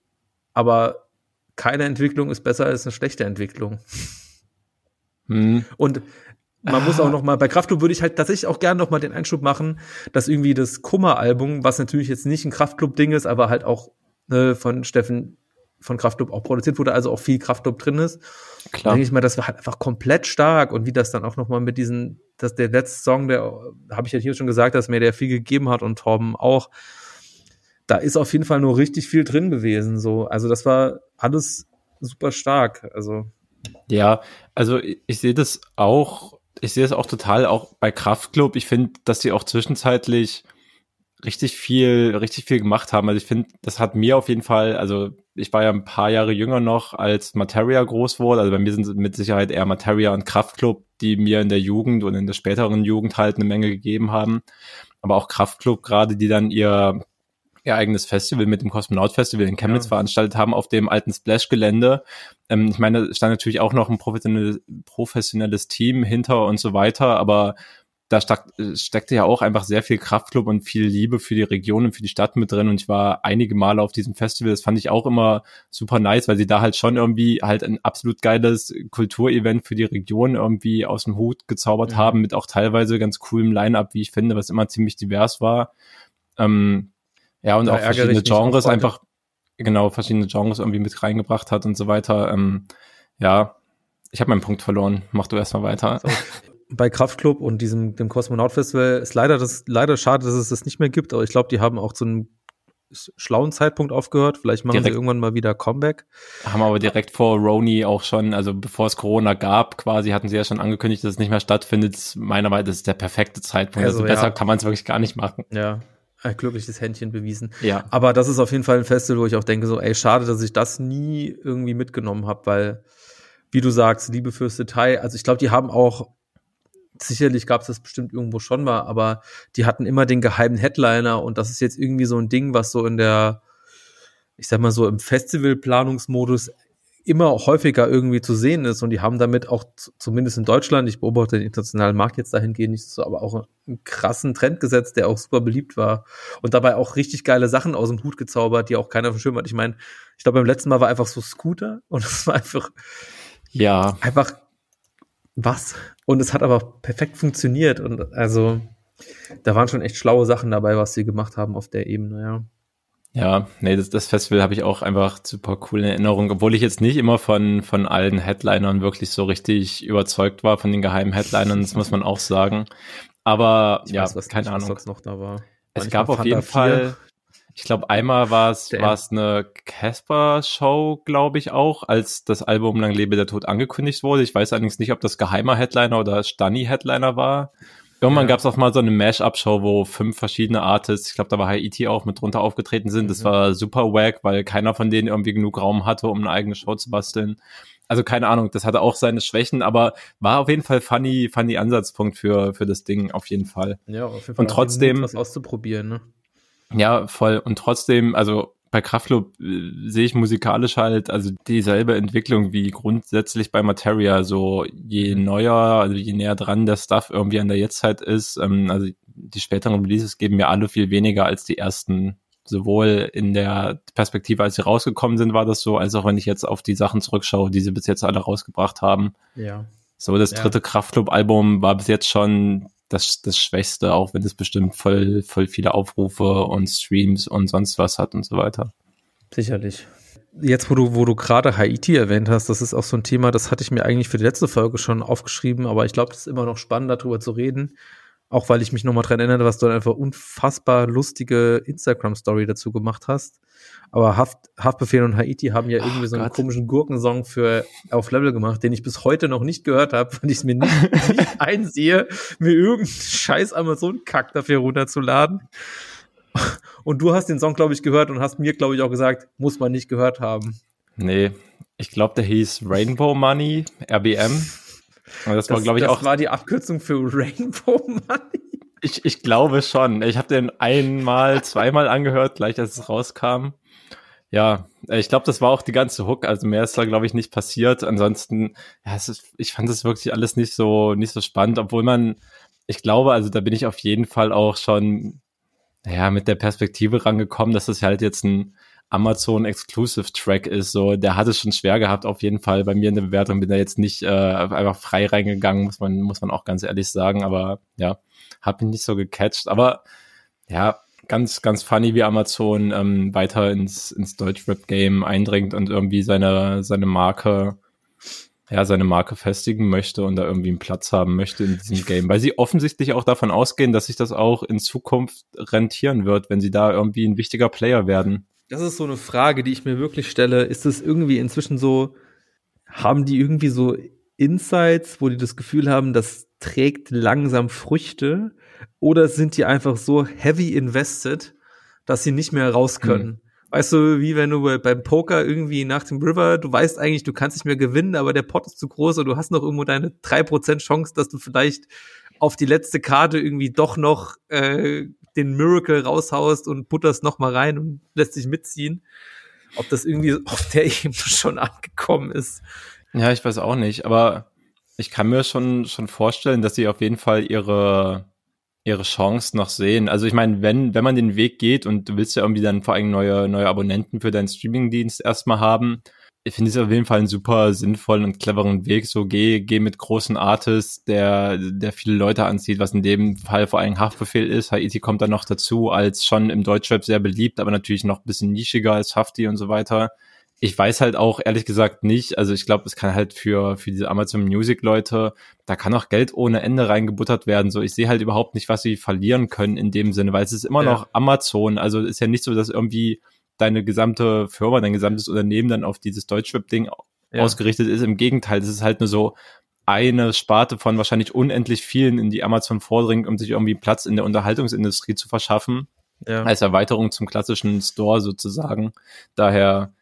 aber keine Entwicklung ist besser als eine schlechte Entwicklung. Hm. Und man muss auch noch mal bei Kraftklub würde ich halt tatsächlich auch gerne noch mal den Einschub machen, dass irgendwie das Kummer-Album, was natürlich jetzt nicht ein Kraftklub-Ding ist, aber halt auch ne, von Steffen von Kraftklub auch produziert wurde, also auch viel Kraftklub drin ist. Klar. Denke ich mal, das war halt einfach komplett stark und wie das dann auch noch mal mit diesen, dass der letzte Song, der habe ich ja hier schon gesagt, dass mir der viel gegeben hat und Torben auch. Da ist auf jeden Fall nur richtig viel drin gewesen. So, also das war alles super stark. Also ja, also ich, ich sehe das auch ich sehe es auch total auch bei Kraftklub. Ich finde, dass die auch zwischenzeitlich richtig viel, richtig viel gemacht haben. Also ich finde, das hat mir auf jeden Fall, also ich war ja ein paar Jahre jünger noch, als Materia groß wurde. Also bei mir sind mit Sicherheit eher Materia und Kraftklub, die mir in der Jugend und in der späteren Jugend halt eine Menge gegeben haben. Aber auch Kraftklub gerade, die dann ihr ihr eigenes Festival mit dem Kosmonaut Festival in Chemnitz ja. veranstaltet haben auf dem alten Splash-Gelände. Ähm, ich meine, da stand natürlich auch noch ein professionelles, professionelles Team hinter und so weiter, aber da steck, steckte ja auch einfach sehr viel Kraftclub und viel Liebe für die Region und für die Stadt mit drin. Und ich war einige Male auf diesem Festival. Das fand ich auch immer super nice, weil sie da halt schon irgendwie halt ein absolut geiles Kulturevent für die Region irgendwie aus dem Hut gezaubert mhm. haben, mit auch teilweise ganz coolem Line-Up, wie ich finde, was immer ziemlich divers war. Ähm, ja, und da auch verschiedene Genres einfach, genau, verschiedene Genres irgendwie mit reingebracht hat und so weiter. Ähm, ja, ich habe meinen Punkt verloren. Mach du erstmal weiter. So. Bei Kraftklub und diesem dem Kosmonaut Festival ist leider das leider schade, dass es das nicht mehr gibt, aber ich glaube, die haben auch zu einem schlauen Zeitpunkt aufgehört. Vielleicht machen direkt, sie irgendwann mal wieder Comeback. Haben aber direkt vor Roni auch schon, also bevor es Corona gab, quasi hatten sie ja schon angekündigt, dass es nicht mehr stattfindet. Meiner Meinung nach ist es der perfekte Zeitpunkt. Also, also besser ja. kann man es wirklich gar nicht machen. Ja, ein glückliches Händchen bewiesen. Ja. Aber das ist auf jeden Fall ein Festival, wo ich auch denke, so, ey, schade, dass ich das nie irgendwie mitgenommen habe, weil, wie du sagst, Liebe fürs Detail, also ich glaube, die haben auch, sicherlich gab es das bestimmt irgendwo schon mal, aber die hatten immer den geheimen Headliner und das ist jetzt irgendwie so ein Ding, was so in der, ich sag mal so im Festivalplanungsmodus immer häufiger irgendwie zu sehen ist und die haben damit auch zumindest in Deutschland, ich beobachte den internationalen Markt jetzt dahingehend nicht so, aber auch einen krassen Trend gesetzt, der auch super beliebt war und dabei auch richtig geile Sachen aus dem Hut gezaubert, die auch keiner von hat. Ich meine, ich glaube beim letzten Mal war einfach so Scooter und es war einfach ja einfach was und es hat aber perfekt funktioniert und also da waren schon echt schlaue Sachen dabei, was sie gemacht haben auf der Ebene, ja. Ja, nee, das, das Festival habe ich auch einfach super cool in Erinnerung, obwohl ich jetzt nicht immer von, von allen Headlinern wirklich so richtig überzeugt war, von den geheimen Headlinern, das muss man auch sagen. Aber ich ja, weiß, was keine Ahnung. Was noch da war. Es Manchmal gab auf jeden Fall, ich glaube, einmal war es eine Casper-Show, glaube ich auch, als das Album Lang lebe der Tod angekündigt wurde. Ich weiß allerdings nicht, ob das geheimer Headliner oder Stunny-Headliner war. Irgendwann ja. gab es auch mal so eine Mash-Up-Show, wo fünf verschiedene Artists, ich glaube, da war Haiti auch mit drunter aufgetreten sind. Das mhm. war super wack, weil keiner von denen irgendwie genug Raum hatte, um eine eigene Show zu basteln. Also keine Ahnung, das hatte auch seine Schwächen, aber war auf jeden Fall funny, funny Ansatzpunkt für, für das Ding, auf jeden Fall. Ja, auf jeden Fall. Und trotzdem. Was auszuprobieren, ne? Ja, voll. Und trotzdem, also bei Kraftklub äh, sehe ich musikalisch halt also dieselbe Entwicklung wie grundsätzlich bei Materia. So je mhm. neuer, also je näher dran der Stuff irgendwie an der Jetztzeit ist, ähm, also die späteren Releases geben mir alle viel weniger als die ersten. Sowohl in der Perspektive, als sie rausgekommen sind, war das so, als auch wenn ich jetzt auf die Sachen zurückschaue, die sie bis jetzt alle rausgebracht haben. Ja. So, das dritte ja. Kraftclub-Album war bis jetzt schon das, das Schwächste, auch wenn es bestimmt voll, voll viele Aufrufe und Streams und sonst was hat und so weiter. Sicherlich. Jetzt, wo du, wo du gerade Haiti erwähnt hast, das ist auch so ein Thema, das hatte ich mir eigentlich für die letzte Folge schon aufgeschrieben, aber ich glaube, es ist immer noch spannend, darüber zu reden. Auch weil ich mich nochmal dran erinnere, was du einfach unfassbar lustige Instagram-Story dazu gemacht hast. Aber Haft, Haftbefehl und Haiti haben ja irgendwie oh, so einen Gott. komischen Gurkensong für auf Level gemacht, den ich bis heute noch nicht gehört habe, weil ich es mir nicht, nicht einsehe, mir irgendeinen scheiß Amazon-Kack dafür runterzuladen. Und du hast den Song, glaube ich, gehört und hast mir, glaube ich, auch gesagt, muss man nicht gehört haben. Nee, ich glaube, der hieß Rainbow Money, RBM. Und das, das war, glaube ich, das auch. Das war die Abkürzung für Rainbow Money. Ich, ich glaube schon. Ich habe den einmal, zweimal angehört, gleich als es rauskam. Ja, ich glaube, das war auch die ganze Hook. Also mehr ist da, glaube ich, nicht passiert. Ansonsten, ja, es ist, ich fand das wirklich alles nicht so, nicht so spannend, obwohl man, ich glaube, also da bin ich auf jeden Fall auch schon ja, mit der Perspektive rangekommen, dass das halt jetzt ein Amazon Exclusive Track ist. So, der hat es schon schwer gehabt, auf jeden Fall. Bei mir in der Bewertung bin da jetzt nicht äh, einfach frei reingegangen, muss man, muss man auch ganz ehrlich sagen. Aber ja, hat mich nicht so gecatcht. Aber ja, ganz, ganz funny, wie Amazon ähm, weiter ins, ins Deutschrap-Game eindringt und irgendwie seine, seine Marke ja, seine Marke festigen möchte und da irgendwie einen Platz haben möchte in diesem Game, weil sie offensichtlich auch davon ausgehen, dass sich das auch in Zukunft rentieren wird, wenn sie da irgendwie ein wichtiger Player werden. Das ist so eine Frage, die ich mir wirklich stelle. Ist es irgendwie inzwischen so, haben die irgendwie so Insights, wo die das Gefühl haben, das trägt langsam Früchte? Oder sind die einfach so heavy invested, dass sie nicht mehr raus können? Hm. Weißt du, wie wenn du beim Poker irgendwie nach dem River, du weißt eigentlich, du kannst nicht mehr gewinnen, aber der Pot ist zu groß und du hast noch irgendwo deine drei Prozent Chance, dass du vielleicht auf die letzte Karte irgendwie doch noch äh, den Miracle raushaust und butterst noch mal rein und lässt sich mitziehen. Ob das irgendwie auf der Ebene schon angekommen ist. Ja, ich weiß auch nicht, aber ich kann mir schon, schon vorstellen, dass sie auf jeden Fall ihre, ihre Chance noch sehen. Also ich meine, wenn, wenn man den Weg geht und du willst ja irgendwie dann vor allem neue, neue Abonnenten für deinen Streamingdienst erstmal haben, ich finde es auf jeden Fall einen super sinnvollen und cleveren Weg. So geh, geh mit großen Artists, der, der viele Leute anzieht, was in dem Fall vor allem Haftbefehl ist. Haiti kommt dann noch dazu, als schon im Deutschrap sehr beliebt, aber natürlich noch ein bisschen nischiger als Hafti und so weiter ich weiß halt auch ehrlich gesagt nicht, also ich glaube, es kann halt für, für diese Amazon Music Leute, da kann auch Geld ohne Ende reingebuttert werden. So, ich sehe halt überhaupt nicht, was sie verlieren können in dem Sinne, weil es ist immer ja. noch Amazon. Also ist ja nicht so, dass irgendwie deine gesamte Firma, dein gesamtes Unternehmen dann auf dieses Deutschrap-Ding ja. ausgerichtet ist. Im Gegenteil, es ist halt nur so eine Sparte von wahrscheinlich unendlich vielen, in die Amazon vordringt, um sich irgendwie Platz in der Unterhaltungsindustrie zu verschaffen. Ja. Als Erweiterung zum klassischen Store sozusagen. Daher,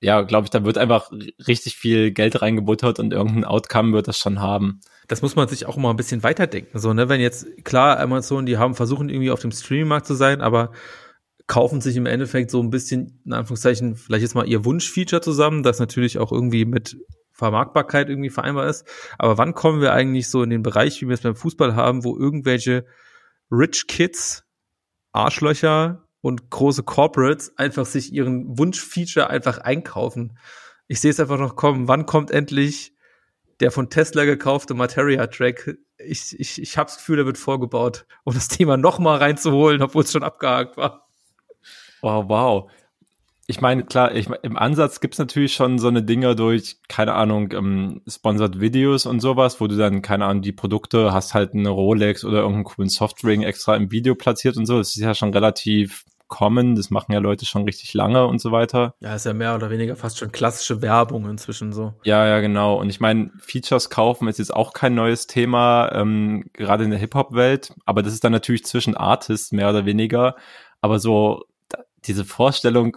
ja, glaube ich, da wird einfach richtig viel Geld reingebuttert und irgendein Outcome wird das schon haben. Das muss man sich auch mal ein bisschen weiterdenken. So, ne, wenn jetzt, klar, Amazon, die haben versuchen irgendwie auf dem Streaming-Markt zu sein, aber kaufen sich im Endeffekt so ein bisschen, in Anführungszeichen, vielleicht jetzt mal ihr Wunschfeature zusammen, das natürlich auch irgendwie mit Vermarktbarkeit irgendwie vereinbar ist. Aber wann kommen wir eigentlich so in den Bereich, wie wir es beim Fußball haben, wo irgendwelche Rich Kids, Arschlöcher und große Corporates einfach sich ihren Wunschfeature einfach einkaufen. Ich sehe es einfach noch kommen. Wann kommt endlich der von Tesla gekaufte Materia-Track? Ich, ich, ich habe das Gefühl, der wird vorgebaut, um das Thema noch mal reinzuholen, obwohl es schon abgehakt war. Wow, wow. Ich meine, klar, ich, im Ansatz gibt's natürlich schon so eine Dinge durch, keine Ahnung, ähm, Sponsored Videos und sowas, wo du dann, keine Ahnung, die Produkte hast halt eine Rolex oder irgendeinen coolen Softring extra im Video platziert und so. Das ist ja schon relativ kommen. Das machen ja Leute schon richtig lange und so weiter. Ja, ist ja mehr oder weniger fast schon klassische Werbung inzwischen so. Ja, ja, genau. Und ich meine, Features kaufen ist jetzt auch kein neues Thema, ähm, gerade in der Hip-Hop-Welt. Aber das ist dann natürlich zwischen Artists mehr oder weniger. Aber so diese Vorstellung,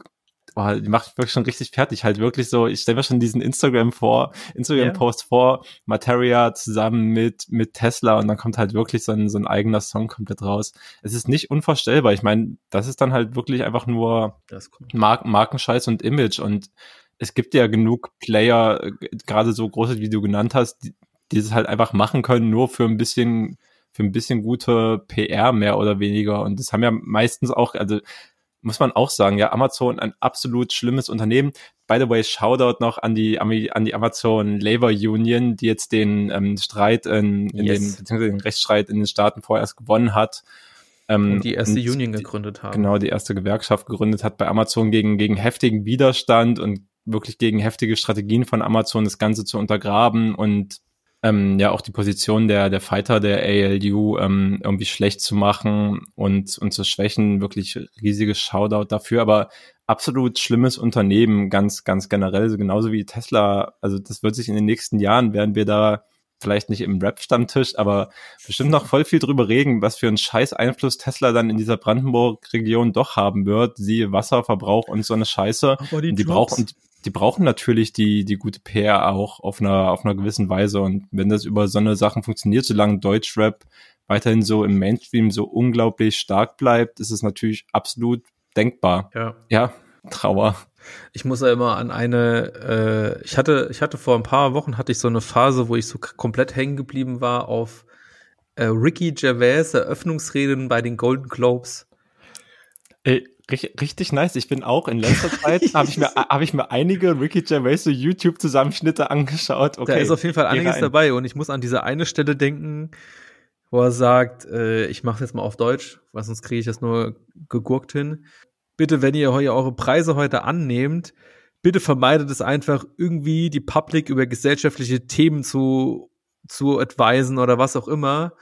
oh, die macht wirklich schon richtig fertig. Halt wirklich so, ich stelle mir schon diesen Instagram vor, Instagram-Post yeah. vor, Materia zusammen mit, mit Tesla und dann kommt halt wirklich so ein, so ein eigener Song komplett raus. Es ist nicht unvorstellbar. Ich meine, das ist dann halt wirklich einfach nur Mark Markenscheiß und Image und es gibt ja genug Player, äh, gerade so große, wie du genannt hast, die, die es halt einfach machen können, nur für ein bisschen für ein bisschen gute PR mehr oder weniger. Und das haben ja meistens auch, also muss man auch sagen, ja, Amazon ein absolut schlimmes Unternehmen. By the way, Shoutout noch an die, an die Amazon Labor Union, die jetzt den ähm, Streit in, in yes. den, beziehungsweise den Rechtsstreit in den Staaten vorerst gewonnen hat. Ähm, die erste Union gegründet haben. Genau, die erste Gewerkschaft gegründet hat bei Amazon gegen, gegen heftigen Widerstand und wirklich gegen heftige Strategien von Amazon das Ganze zu untergraben und ähm, ja auch die Position der, der Fighter der ALU ähm, irgendwie schlecht zu machen und, und zu schwächen. Wirklich riesiges Shoutout dafür, aber absolut schlimmes Unternehmen, ganz, ganz generell, so genauso wie Tesla. Also das wird sich in den nächsten Jahren, werden wir da vielleicht nicht im Rap-Stammtisch, aber bestimmt noch voll viel drüber reden, was für einen scheiß Einfluss Tesla dann in dieser Brandenburg-Region doch haben wird. Siehe Wasserverbrauch und so eine Scheiße. Aber die, die brauchen, die brauchen natürlich die, die gute PR auch auf einer, auf einer gewissen Weise. Und wenn das über so eine Sachen funktioniert, solange Deutschrap weiterhin so im Mainstream so unglaublich stark bleibt, ist es natürlich absolut denkbar. Ja. Ja, Trauer. Ich muss ja immer an eine, äh, ich hatte, ich hatte vor ein paar Wochen hatte ich so eine Phase, wo ich so komplett hängen geblieben war auf äh, Ricky Gervais Eröffnungsreden bei den Golden Globes. Ey, Richtig nice. Ich bin auch in letzter Zeit, habe ich, mir habe ich mir einige Ricky Gervais YouTube-Zusammenschnitte angeschaut. Okay, da ist auf jeden Fall einiges dabei und ich muss an diese eine Stelle denken, wo er sagt, äh, ich mache jetzt mal auf Deutsch, weil sonst kriege ich das nur gegurkt hin. Bitte, wenn ihr eure Preise heute annehmt, bitte vermeidet es einfach irgendwie die Public über gesellschaftliche Themen zu zu advisen oder was auch immer,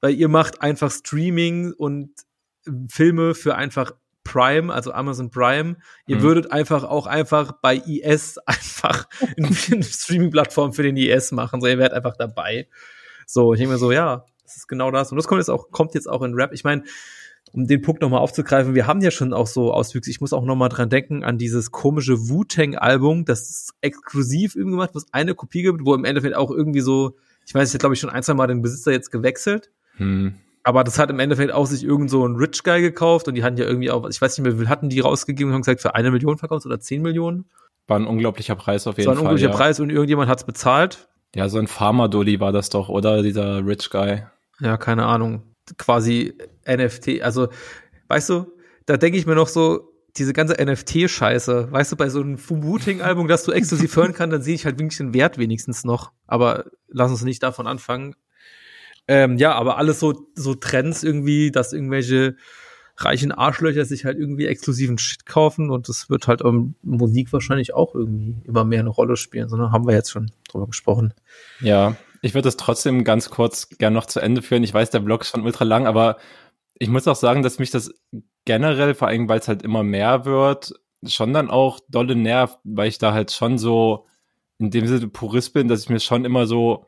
weil ihr macht einfach Streaming und Filme für einfach Prime, also Amazon Prime. Ihr mhm. würdet einfach auch einfach bei IS einfach eine Streaming-Plattform für den IS machen. So, ihr wärt einfach dabei. So, ich denke mir so, ja, das ist genau das. Und das kommt jetzt auch, kommt jetzt auch in Rap. Ich meine, um den Punkt nochmal aufzugreifen, wir haben ja schon auch so Auswüchse. Ich muss auch nochmal dran denken an dieses komische Wu-Tang-Album, das exklusiv irgendwie gemacht, wo es eine Kopie gibt, wo im Endeffekt auch irgendwie so, ich weiß, ich glaube ich schon ein, zwei Mal den Besitzer jetzt gewechselt. Hm. Aber das hat im Endeffekt auch sich irgend so ein Rich Guy gekauft und die hatten ja irgendwie auch, ich weiß nicht mehr, wie hatten die rausgegeben und haben gesagt, für eine Million verkauft oder zehn Millionen? War ein unglaublicher Preis auf jeden Fall. War ein unglaublicher ja. Preis und irgendjemand hat's bezahlt. Ja, so ein Pharma-Dolly war das doch, oder? Dieser Rich Guy. Ja, keine Ahnung. Quasi NFT, also, weißt du, da denke ich mir noch so, diese ganze NFT-Scheiße, weißt du, bei so einem Fubuting-Album, das du exklusiv hören kannst, dann sehe ich halt wirklich den Wert wenigstens noch. Aber lass uns nicht davon anfangen. Ähm, ja, aber alles so, so Trends irgendwie, dass irgendwelche reichen Arschlöcher sich halt irgendwie exklusiven Shit kaufen und das wird halt um Musik wahrscheinlich auch irgendwie immer mehr eine Rolle spielen, sondern haben wir jetzt schon drüber gesprochen. Ja, ich würde das trotzdem ganz kurz gern noch zu Ende führen. Ich weiß, der Blog ist schon ultra lang, aber ich muss auch sagen, dass mich das generell, vor allem weil es halt immer mehr wird, schon dann auch dolle nervt, weil ich da halt schon so in dem Sinne Purist bin, dass ich mir schon immer so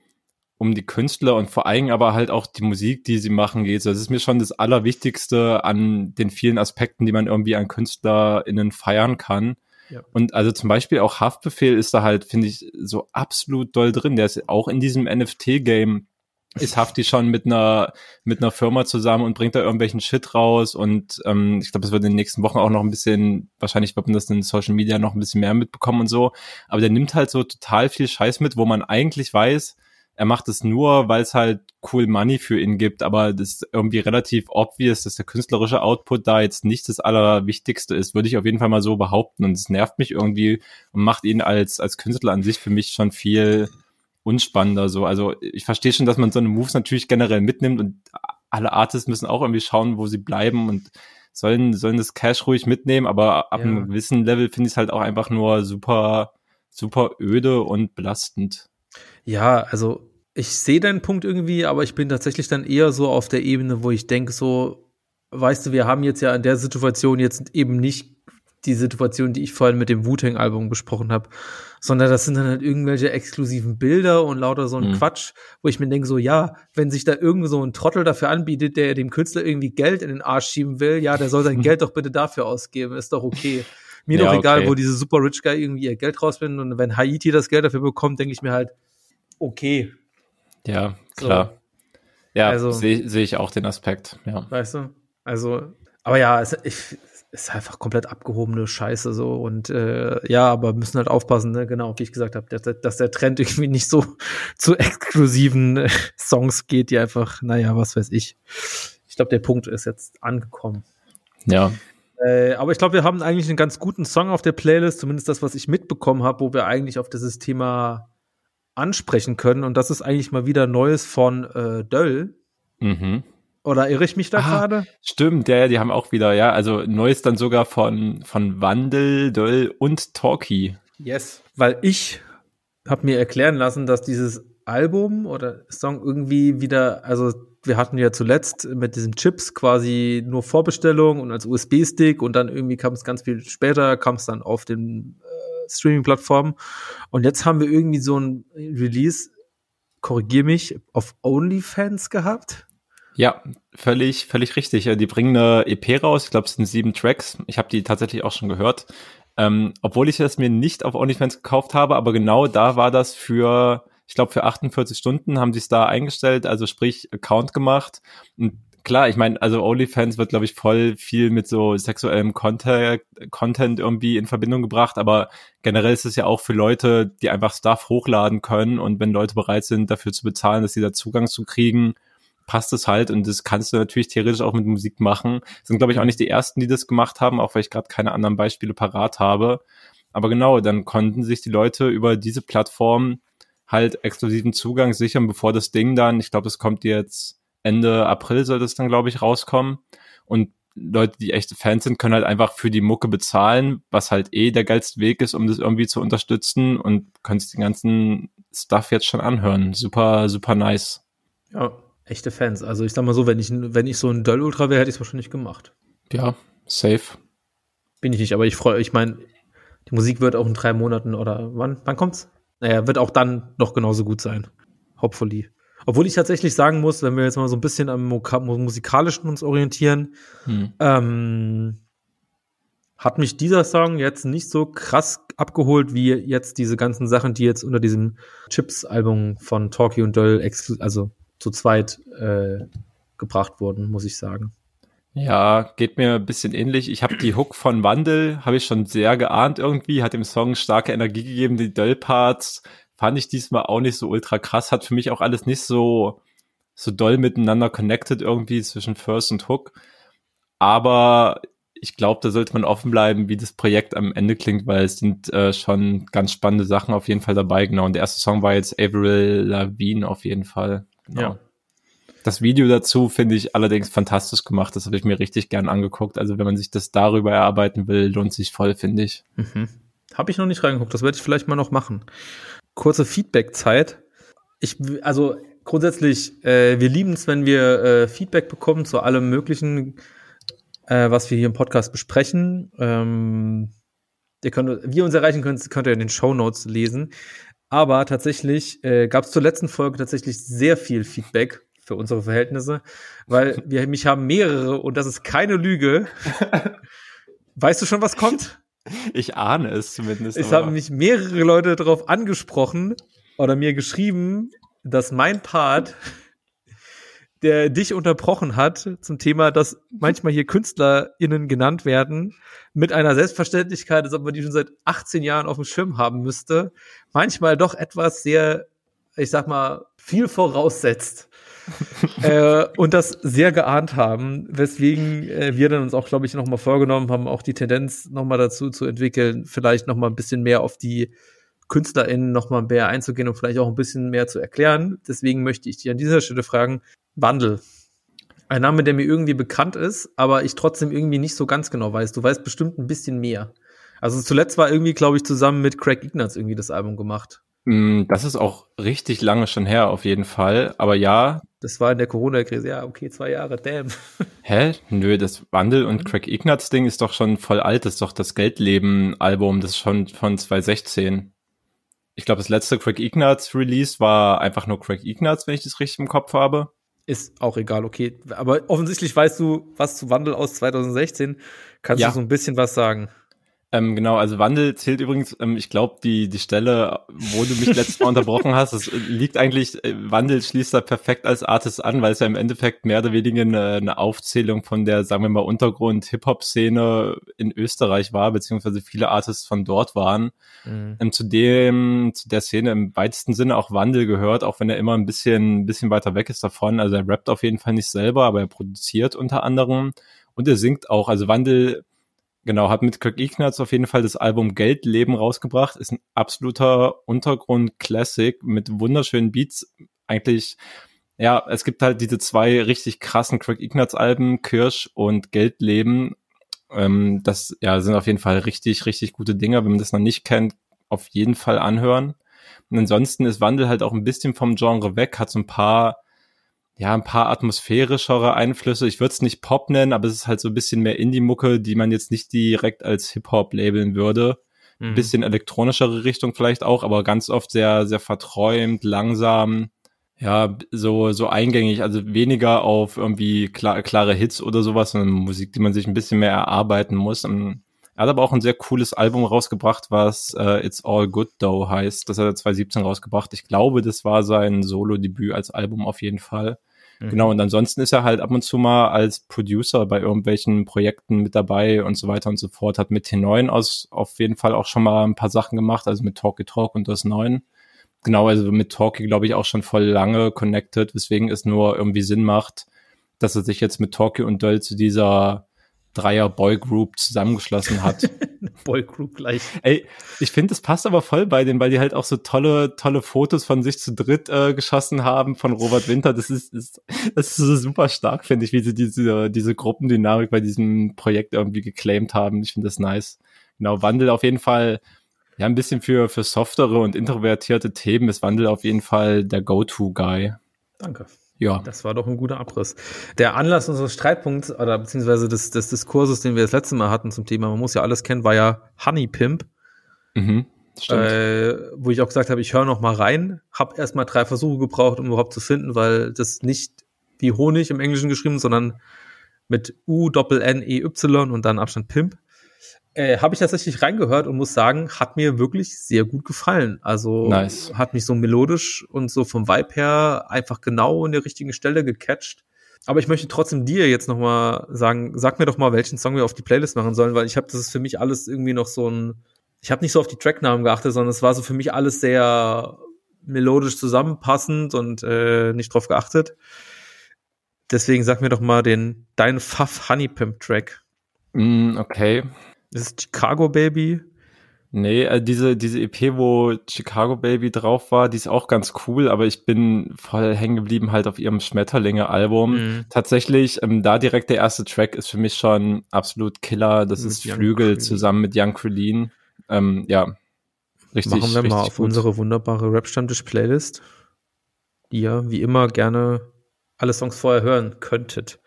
um die Künstler und vor allem aber halt auch die Musik, die sie machen geht. Das ist mir schon das Allerwichtigste an den vielen Aspekten, die man irgendwie an KünstlerInnen feiern kann. Ja. Und also zum Beispiel auch Haftbefehl ist da halt, finde ich, so absolut doll drin. Der ist auch in diesem NFT-Game ist Hafti schon mit einer mit einer Firma zusammen und bringt da irgendwelchen Shit raus und ähm, ich glaube, es wird in den nächsten Wochen auch noch ein bisschen, wahrscheinlich wird man das in Social Media noch ein bisschen mehr mitbekommen und so, aber der nimmt halt so total viel Scheiß mit, wo man eigentlich weiß, er macht es nur, weil es halt cool Money für ihn gibt, aber das ist irgendwie relativ obvious, dass der künstlerische Output da jetzt nicht das Allerwichtigste ist, würde ich auf jeden Fall mal so behaupten. Und es nervt mich irgendwie und macht ihn als, als Künstler an sich für mich schon viel unspannender so. Also ich verstehe schon, dass man so eine Moves natürlich generell mitnimmt und alle Artists müssen auch irgendwie schauen, wo sie bleiben und sollen, sollen das Cash ruhig mitnehmen, aber ab ja. einem gewissen Level finde ich es halt auch einfach nur super, super öde und belastend. Ja, also ich sehe deinen Punkt irgendwie, aber ich bin tatsächlich dann eher so auf der Ebene, wo ich denke, so, weißt du, wir haben jetzt ja in der Situation jetzt eben nicht die Situation, die ich vorhin mit dem Wu-Tang-Album besprochen habe, sondern das sind dann halt irgendwelche exklusiven Bilder und lauter so ein mhm. Quatsch, wo ich mir denke, so, ja, wenn sich da irgendwo so ein Trottel dafür anbietet, der dem Künstler irgendwie Geld in den Arsch schieben will, ja, der soll sein. Geld doch bitte dafür ausgeben, ist doch okay. Mir ja, doch egal, okay. wo diese super rich Guy irgendwie ihr Geld rausfindet und wenn Haiti das Geld dafür bekommt, denke ich mir halt, okay, ja, klar. So. Ja, also, sehe seh ich auch den Aspekt, ja. Weißt du? Also, aber ja, es, ich, ist einfach komplett abgehobene Scheiße so und äh, ja, aber müssen halt aufpassen, ne? genau, wie ich gesagt habe, dass, dass, der Trend irgendwie nicht so zu exklusiven äh, Songs geht, die einfach, naja, was weiß ich. Ich glaube, der Punkt ist jetzt angekommen. Ja. Äh, aber ich glaube, wir haben eigentlich einen ganz guten Song auf der Playlist, zumindest das, was ich mitbekommen habe, wo wir eigentlich auf dieses Thema ansprechen können. Und das ist eigentlich mal wieder Neues von äh, Döll. Mhm. Oder irre ich mich da Ah, gerade? Stimmt, ja, die haben auch wieder, ja, also Neues dann sogar von, von Wandel, Döll und Talkie. Yes. Weil ich habe mir erklären lassen, dass dieses Album oder Song irgendwie wieder, also wir hatten ja zuletzt mit diesen Chips quasi nur Vorbestellung und als USB-Stick und dann irgendwie kam es ganz viel später, kam es dann auf den Streaming-Plattformen und jetzt haben wir irgendwie so ein Release, korrigier mich, auf OnlyFans gehabt. Ja, völlig, völlig richtig. Die bringen eine EP raus, ich glaube, es sind sieben Tracks. Ich habe die tatsächlich auch schon gehört. Ähm, obwohl ich das mir nicht auf OnlyFans gekauft habe, aber genau da war das für, ich glaube, für 48 Stunden haben sie es da eingestellt, also sprich Account gemacht. Und klar, ich meine, also OnlyFans wird, glaube ich, voll viel mit so sexuellem Content, Content irgendwie in Verbindung gebracht, aber generell ist es ja auch für Leute, die einfach Stuff hochladen können und wenn Leute bereit sind, dafür zu bezahlen, dass sie da Zugang zu kriegen, passt es halt und das kannst du natürlich theoretisch auch mit Musik machen. Sind, glaube ich, auch nicht die ersten, die das gemacht haben, auch weil ich gerade keine anderen Beispiele parat habe. Aber genau, dann konnten sich die Leute über diese Plattform halt exklusiven Zugang sichern, bevor das Ding dann, ich glaube, es kommt jetzt Ende April soll das dann, glaube ich, rauskommen. Und Leute, die echte Fans sind, können halt einfach für die Mucke bezahlen, was halt eh der geilste Weg ist, um das irgendwie zu unterstützen und können sich den ganzen Stuff jetzt schon anhören. Super, super nice. Ja, echte Fans. Also ich sag mal so, wenn ich, wenn ich so ein Döll Ultra wäre, hätte ich es wahrscheinlich gemacht. Ja, safe. Bin ich nicht, aber ich freue, ich meine, die Musik wird auch in drei Monaten oder wann, wann kommt's? Naja, wird auch dann noch genauso gut sein. Hopefully. Obwohl ich tatsächlich sagen muss, wenn wir jetzt mal so ein bisschen am musikalischen uns orientieren, Hm. ähm, hat mich dieser Song jetzt nicht so krass abgeholt, wie jetzt diese ganzen Sachen, die jetzt unter diesem Chips-Album von Talkie und Döll exklu- also zu zweit äh, gebracht wurden, muss ich sagen. Ja, geht mir ein bisschen ähnlich. Ich habe die Hook von Wandel, habe ich schon sehr geahnt irgendwie, hat dem Song starke Energie gegeben. Die Döll-Parts fand ich diesmal auch nicht so ultra krass, hat für mich auch alles nicht so, so doll miteinander connected irgendwie zwischen First und Hook. Aber ich glaube, da sollte man offen bleiben, wie das Projekt am Ende klingt, weil es sind äh, schon ganz spannende Sachen auf jeden Fall dabei. Genau. Und der erste Song war jetzt Avril Lavigne auf jeden Fall. Genau. Ja. Das Video dazu finde ich allerdings fantastisch gemacht. Das habe ich mir richtig gern angeguckt. Also wenn man sich das darüber erarbeiten will, lohnt sich voll, finde ich. Mhm. Habe ich noch nicht reingeguckt, das werde ich vielleicht mal noch machen. Kurze Feedback-Zeit. Ich, also grundsätzlich, äh, wir lieben es, wenn wir äh, Feedback bekommen zu allem Möglichen, äh, was wir hier im Podcast besprechen. Ähm, ihr könnt, wie ihr uns erreichen könnt, könnt ihr in den Show Notes lesen. Aber tatsächlich äh, gab es zur letzten Folge tatsächlich sehr viel Feedback für unsere Verhältnisse, weil wir mich haben mehrere und das ist keine Lüge. weißt du schon, was kommt? Ich ahne es zumindest. Es haben mich mehrere Leute darauf angesprochen oder mir geschrieben, dass mein Part, der dich unterbrochen hat zum Thema, dass manchmal hier KünstlerInnen genannt werden, mit einer Selbstverständlichkeit, als ob man die schon seit 18 Jahren auf dem Schirm haben müsste, manchmal doch etwas sehr, ich sag mal, viel voraussetzt. äh, und das sehr geahnt haben, weswegen äh, wir dann uns auch, glaube ich, noch mal vorgenommen haben, auch die Tendenz noch mal dazu zu entwickeln, vielleicht noch mal ein bisschen mehr auf die KünstlerInnen noch mal mehr einzugehen und vielleicht auch ein bisschen mehr zu erklären. Deswegen möchte ich dich an dieser Stelle fragen, Wandel. Ein Name, der mir irgendwie bekannt ist, aber ich trotzdem irgendwie nicht so ganz genau weiß. Du weißt bestimmt ein bisschen mehr. Also zuletzt war irgendwie, glaube ich, zusammen mit Craig Ignatz irgendwie das Album gemacht. Mm, Das ist auch richtig lange schon her, auf jeden Fall. Aber ja, Das war in der Corona-Krise. Ja, okay, zwei Jahre, damn. hä? Nö, das Wandel und Craig Ignatz Ding ist doch schon voll alt. Das ist doch das Geldleben-Album. Das ist schon von 2016. Ich glaube, das letzte Craig Ignatz Release war einfach nur Craig Ignatz, wenn ich das richtig im Kopf habe. Ist auch egal, okay. Aber offensichtlich weißt du, was zu Wandel aus 2016. Kannst Ja. du so ein bisschen was sagen? Ähm, genau, also Wandel zählt übrigens, ähm, ich glaube, die, die Stelle, wo du mich letztes Mal unterbrochen hast, das liegt eigentlich, äh, Wandel schließt da perfekt als Artist an, weil es ja im Endeffekt mehr oder weniger eine, eine Aufzählung von der, sagen wir mal, Untergrund-Hip-Hop-Szene in Österreich war, beziehungsweise viele Artists von dort waren. Ähm, zu dem, zu der Szene im weitesten Sinne auch Wandel gehört, auch wenn er immer ein bisschen, ein bisschen weiter weg ist davon. Also er rappt auf jeden Fall nicht selber, aber er produziert unter anderem und er singt auch. Also Wandel Genau, hat mit Kirk Ignatz auf jeden Fall das Album Geldleben rausgebracht. Ist ein absoluter Untergrund-Classic mit wunderschönen Beats. Eigentlich, ja, es gibt halt diese zwei richtig krassen Kirk Ignatz-Alben, Kirsch und Geldleben. Ähm, das ja, sind auf jeden Fall richtig, richtig gute Dinge. Wenn man das noch nicht kennt, auf jeden Fall anhören. Und ansonsten ist Wandel halt auch ein bisschen vom Genre weg, hat so ein paar, ja, ein paar atmosphärischere Einflüsse. Ich würde es nicht Pop nennen, aber es ist halt so ein bisschen mehr Indie-Mucke, die man jetzt nicht direkt als Hip-Hop labeln würde. Ein Mhm. bisschen elektronischere Richtung vielleicht auch, aber ganz oft sehr, sehr verträumt, langsam, ja, so, so eingängig, also weniger auf irgendwie klar, klare Hits oder sowas, sondern Musik, die man sich ein bisschen mehr erarbeiten muss. Und er hat aber auch ein sehr cooles Album rausgebracht, was äh, It's All Good Though heißt. Das hat er 2017 rausgebracht. Ich glaube, das war sein Solo-Debüt als Album auf jeden Fall. Mhm. Genau, und ansonsten ist er halt ab und zu mal als Producer bei irgendwelchen Projekten mit dabei und so weiter und so fort. Hat mit T9 aus auf jeden Fall auch schon mal ein paar Sachen gemacht, also mit Talkie Talk und das 9. Genau, also mit Talkie glaube ich auch schon voll lange connected, weswegen es nur irgendwie Sinn macht, dass er sich jetzt mit Talkie und Döll zu dieser Dreier-Boy-Group zusammengeschlossen hat. Boy Group gleich. Ey, ich finde, das passt aber voll bei denen, weil die halt auch so tolle, tolle Fotos von sich zu dritt äh, geschossen haben von Robert Winter. Das ist, ist das ist so super stark, finde ich, wie sie diese, diese Gruppendynamik bei diesem Projekt irgendwie geclaimed haben. Ich finde das nice. Genau, Wandel auf jeden Fall, ja, ein bisschen für, für softere und introvertierte Themen ist Wandel auf jeden Fall der Go-To-Guy. Danke. Ja. Das war doch ein guter Abriss. Der Anlass unseres Streitpunkts oder beziehungsweise des, des Diskurses, den wir das letzte Mal hatten zum Thema, man muss ja alles kennen, war ja Honey Pimp, Mhm. Stimmt. äh, wo ich auch gesagt habe, ich höre noch mal rein, habe erst mal drei Versuche gebraucht, um überhaupt zu finden, weil das nicht wie Honig im Englischen geschrieben, sondern mit U Doppel N E Y und dann Abstand Pimp. Äh, habe ich tatsächlich reingehört und muss sagen, hat mir wirklich sehr gut gefallen. Also Nice. hat mich so melodisch und so vom Vibe her einfach genau in der richtigen Stelle gecatcht. Aber ich möchte trotzdem dir jetzt noch mal sagen, sag mir doch mal, welchen Song wir auf die Playlist machen sollen, weil ich habe das ist für mich alles irgendwie noch so ein ich habe nicht so auf die Tracknamen geachtet, sondern es war so für mich alles sehr melodisch zusammenpassend und äh, nicht drauf geachtet. Deswegen sag mir doch mal den dein Pfaff Honey Pimp Track. Mm, okay. Ist Chicago Baby. Nee, äh, diese, diese EP, wo Chicago Baby drauf war, die ist auch ganz cool, aber ich bin voll hängen geblieben halt auf ihrem Schmetterlinge-Album. Mhm. Tatsächlich, ähm, da direkt der erste Track ist für mich schon absolut Killer. Das Mit ist Young Flügel Creline. zusammen mit Young Creline. Ähm, ja, richtig. Machen wir richtig mal auf gut. unsere wunderbare Rap-Stammtisch-Playlist, die ihr wie immer gerne alle Songs vorher hören könntet.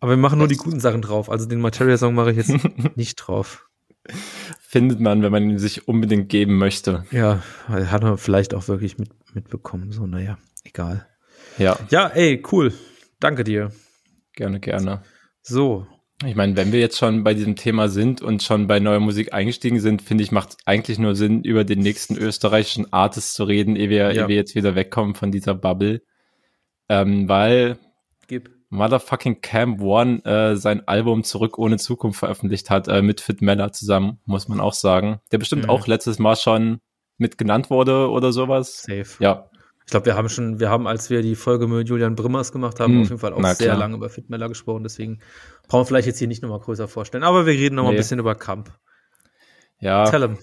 Aber wir machen nur die guten Sachen drauf. Also den Materia-Song mache ich jetzt nicht drauf. Findet man, wenn man ihn sich unbedingt geben möchte. Ja, hat man vielleicht auch wirklich mit, mitbekommen. So, naja, egal. Ja, Ja, ey, cool. Danke dir. gerne, gerne. So, Ich meine, wenn wir jetzt schon bei diesem Thema sind und schon bei neuer Musik eingestiegen sind, finde ich, macht es eigentlich nur Sinn, über den nächsten österreichischen Artist zu reden, ehe wir, Ja. ehe wir jetzt wieder wegkommen von dieser Bubble. Ähm, weil gib. Motherfucking Camp One äh, sein Album Zurück ohne Zukunft veröffentlicht hat, äh, mit Fit Mella zusammen, muss man auch sagen. Der bestimmt Mhm. auch letztes Mal schon mit genannt wurde oder sowas. Safe. Ja, Ich glaube, wir haben schon, wir haben, als wir die Folge mit Julian Brimmers gemacht haben, Hm, auf jeden Fall auch na sehr klar. lange über Fitmeller gesprochen. Deswegen brauchen wir vielleicht jetzt hier nicht nochmal größer vorstellen. Aber wir reden noch mal Nee. ein bisschen über Kamp. ja. Tell him.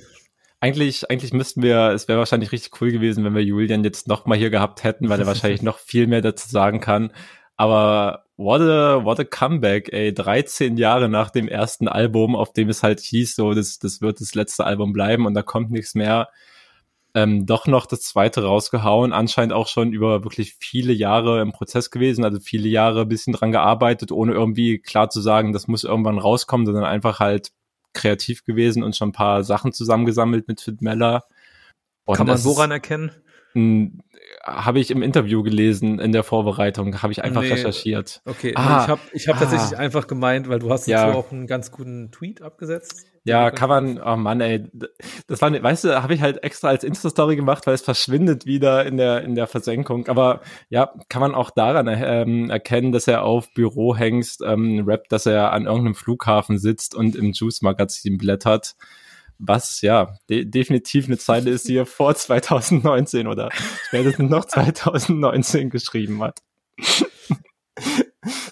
Eigentlich, eigentlich müssten wir, es wäre wahrscheinlich richtig cool gewesen, wenn wir Julian jetzt noch mal hier gehabt hätten, weil er wahrscheinlich noch viel mehr dazu sagen kann. Aber what a, what a comeback, ey. 13 Jahre nach dem ersten Album, auf dem es halt hieß, so, das, das wird das letzte Album bleiben und da kommt nichts mehr. Ähm, doch noch das zweite rausgehauen, anscheinend auch schon über wirklich viele Jahre im Prozess gewesen, also viele Jahre ein bisschen dran gearbeitet, ohne irgendwie klar zu sagen, das muss irgendwann rauskommen, sondern einfach halt kreativ gewesen und schon ein paar Sachen zusammengesammelt mit Fit Meller. Und Kann man woran erkennen? M, Habe ich im Interview gelesen, in der Vorbereitung, habe ich einfach Nee. recherchiert. Okay, Ah. ich habe ich hab Ah. tatsächlich einfach gemeint, weil du hast Ja. dazu auch einen ganz guten Tweet abgesetzt. Ja, kann man, oh Mann, ey, das war, ne- weißt du, habe ich halt extra als Insta-Story gemacht, weil es verschwindet wieder in der, in der Versenkung. Aber ja, kann man auch daran ähm, erkennen, dass er auf Bürohengst ähm, rappt, dass er an irgendeinem Flughafen sitzt und im Juice-Magazin blättert. Was ja de definitiv eine Zeile ist, die er vor 2019 oder spätestens noch 2019 geschrieben hat.